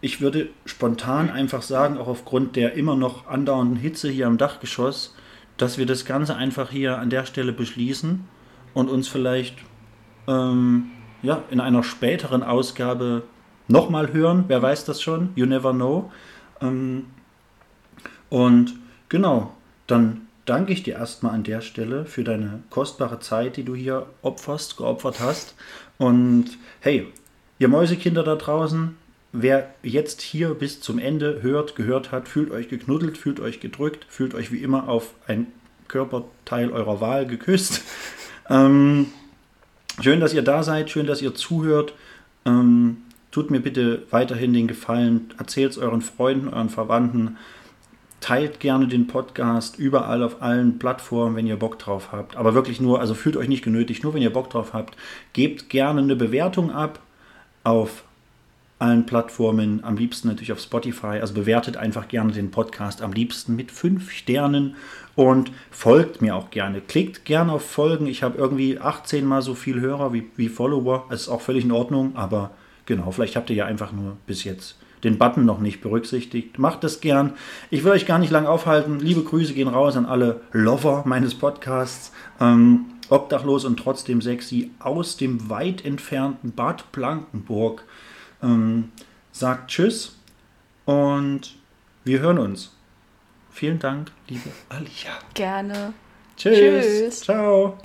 ich würde spontan einfach sagen, auch aufgrund der immer noch andauernden Hitze hier am Dachgeschoss, dass wir das Ganze einfach hier an der Stelle beschließen und uns vielleicht ähm, ja, in einer späteren Ausgabe nochmal hören. Wer weiß das schon? You never know. Ähm, und genau, dann danke ich dir erstmal an der Stelle für deine kostbare Zeit, die du hier opferst, geopfert hast. Und hey, ihr Mäusekinder da draußen, wer jetzt hier bis zum Ende hört, gehört hat, fühlt euch geknuddelt, fühlt euch gedrückt, fühlt euch wie immer auf ein Körperteil eurer Wahl geküsst. Ähm, schön, dass ihr da seid, schön, dass ihr zuhört. Ähm, tut mir bitte weiterhin den Gefallen, erzählt es euren Freunden, euren Verwandten. Teilt gerne den Podcast überall auf allen Plattformen, wenn ihr Bock drauf habt. Aber wirklich nur, also fühlt euch nicht genötigt, nur wenn ihr Bock drauf habt. Gebt gerne eine Bewertung ab auf allen Plattformen, am liebsten natürlich auf Spotify. Also bewertet einfach gerne den Podcast am liebsten mit fünf Sternen und folgt mir auch gerne. Klickt gerne auf Folgen. Ich habe irgendwie 18 mal so viel Hörer wie, wie Follower. Das ist auch völlig in Ordnung, aber genau, vielleicht habt ihr ja einfach nur bis jetzt den Button noch nicht berücksichtigt. Macht das gern. Ich will euch gar nicht lang aufhalten. Liebe Grüße gehen raus an alle Lover meines Podcasts. Ähm, obdachlos und trotzdem sexy aus dem weit entfernten Bad Blankenburg. Ähm, sagt Tschüss und wir hören uns. Vielen Dank, liebe Alicia. Gerne. Tschüss. Tschüss. Ciao.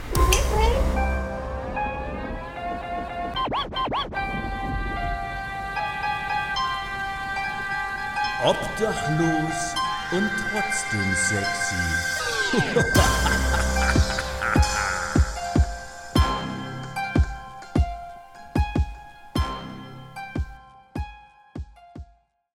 Obdachlos und trotzdem sexy.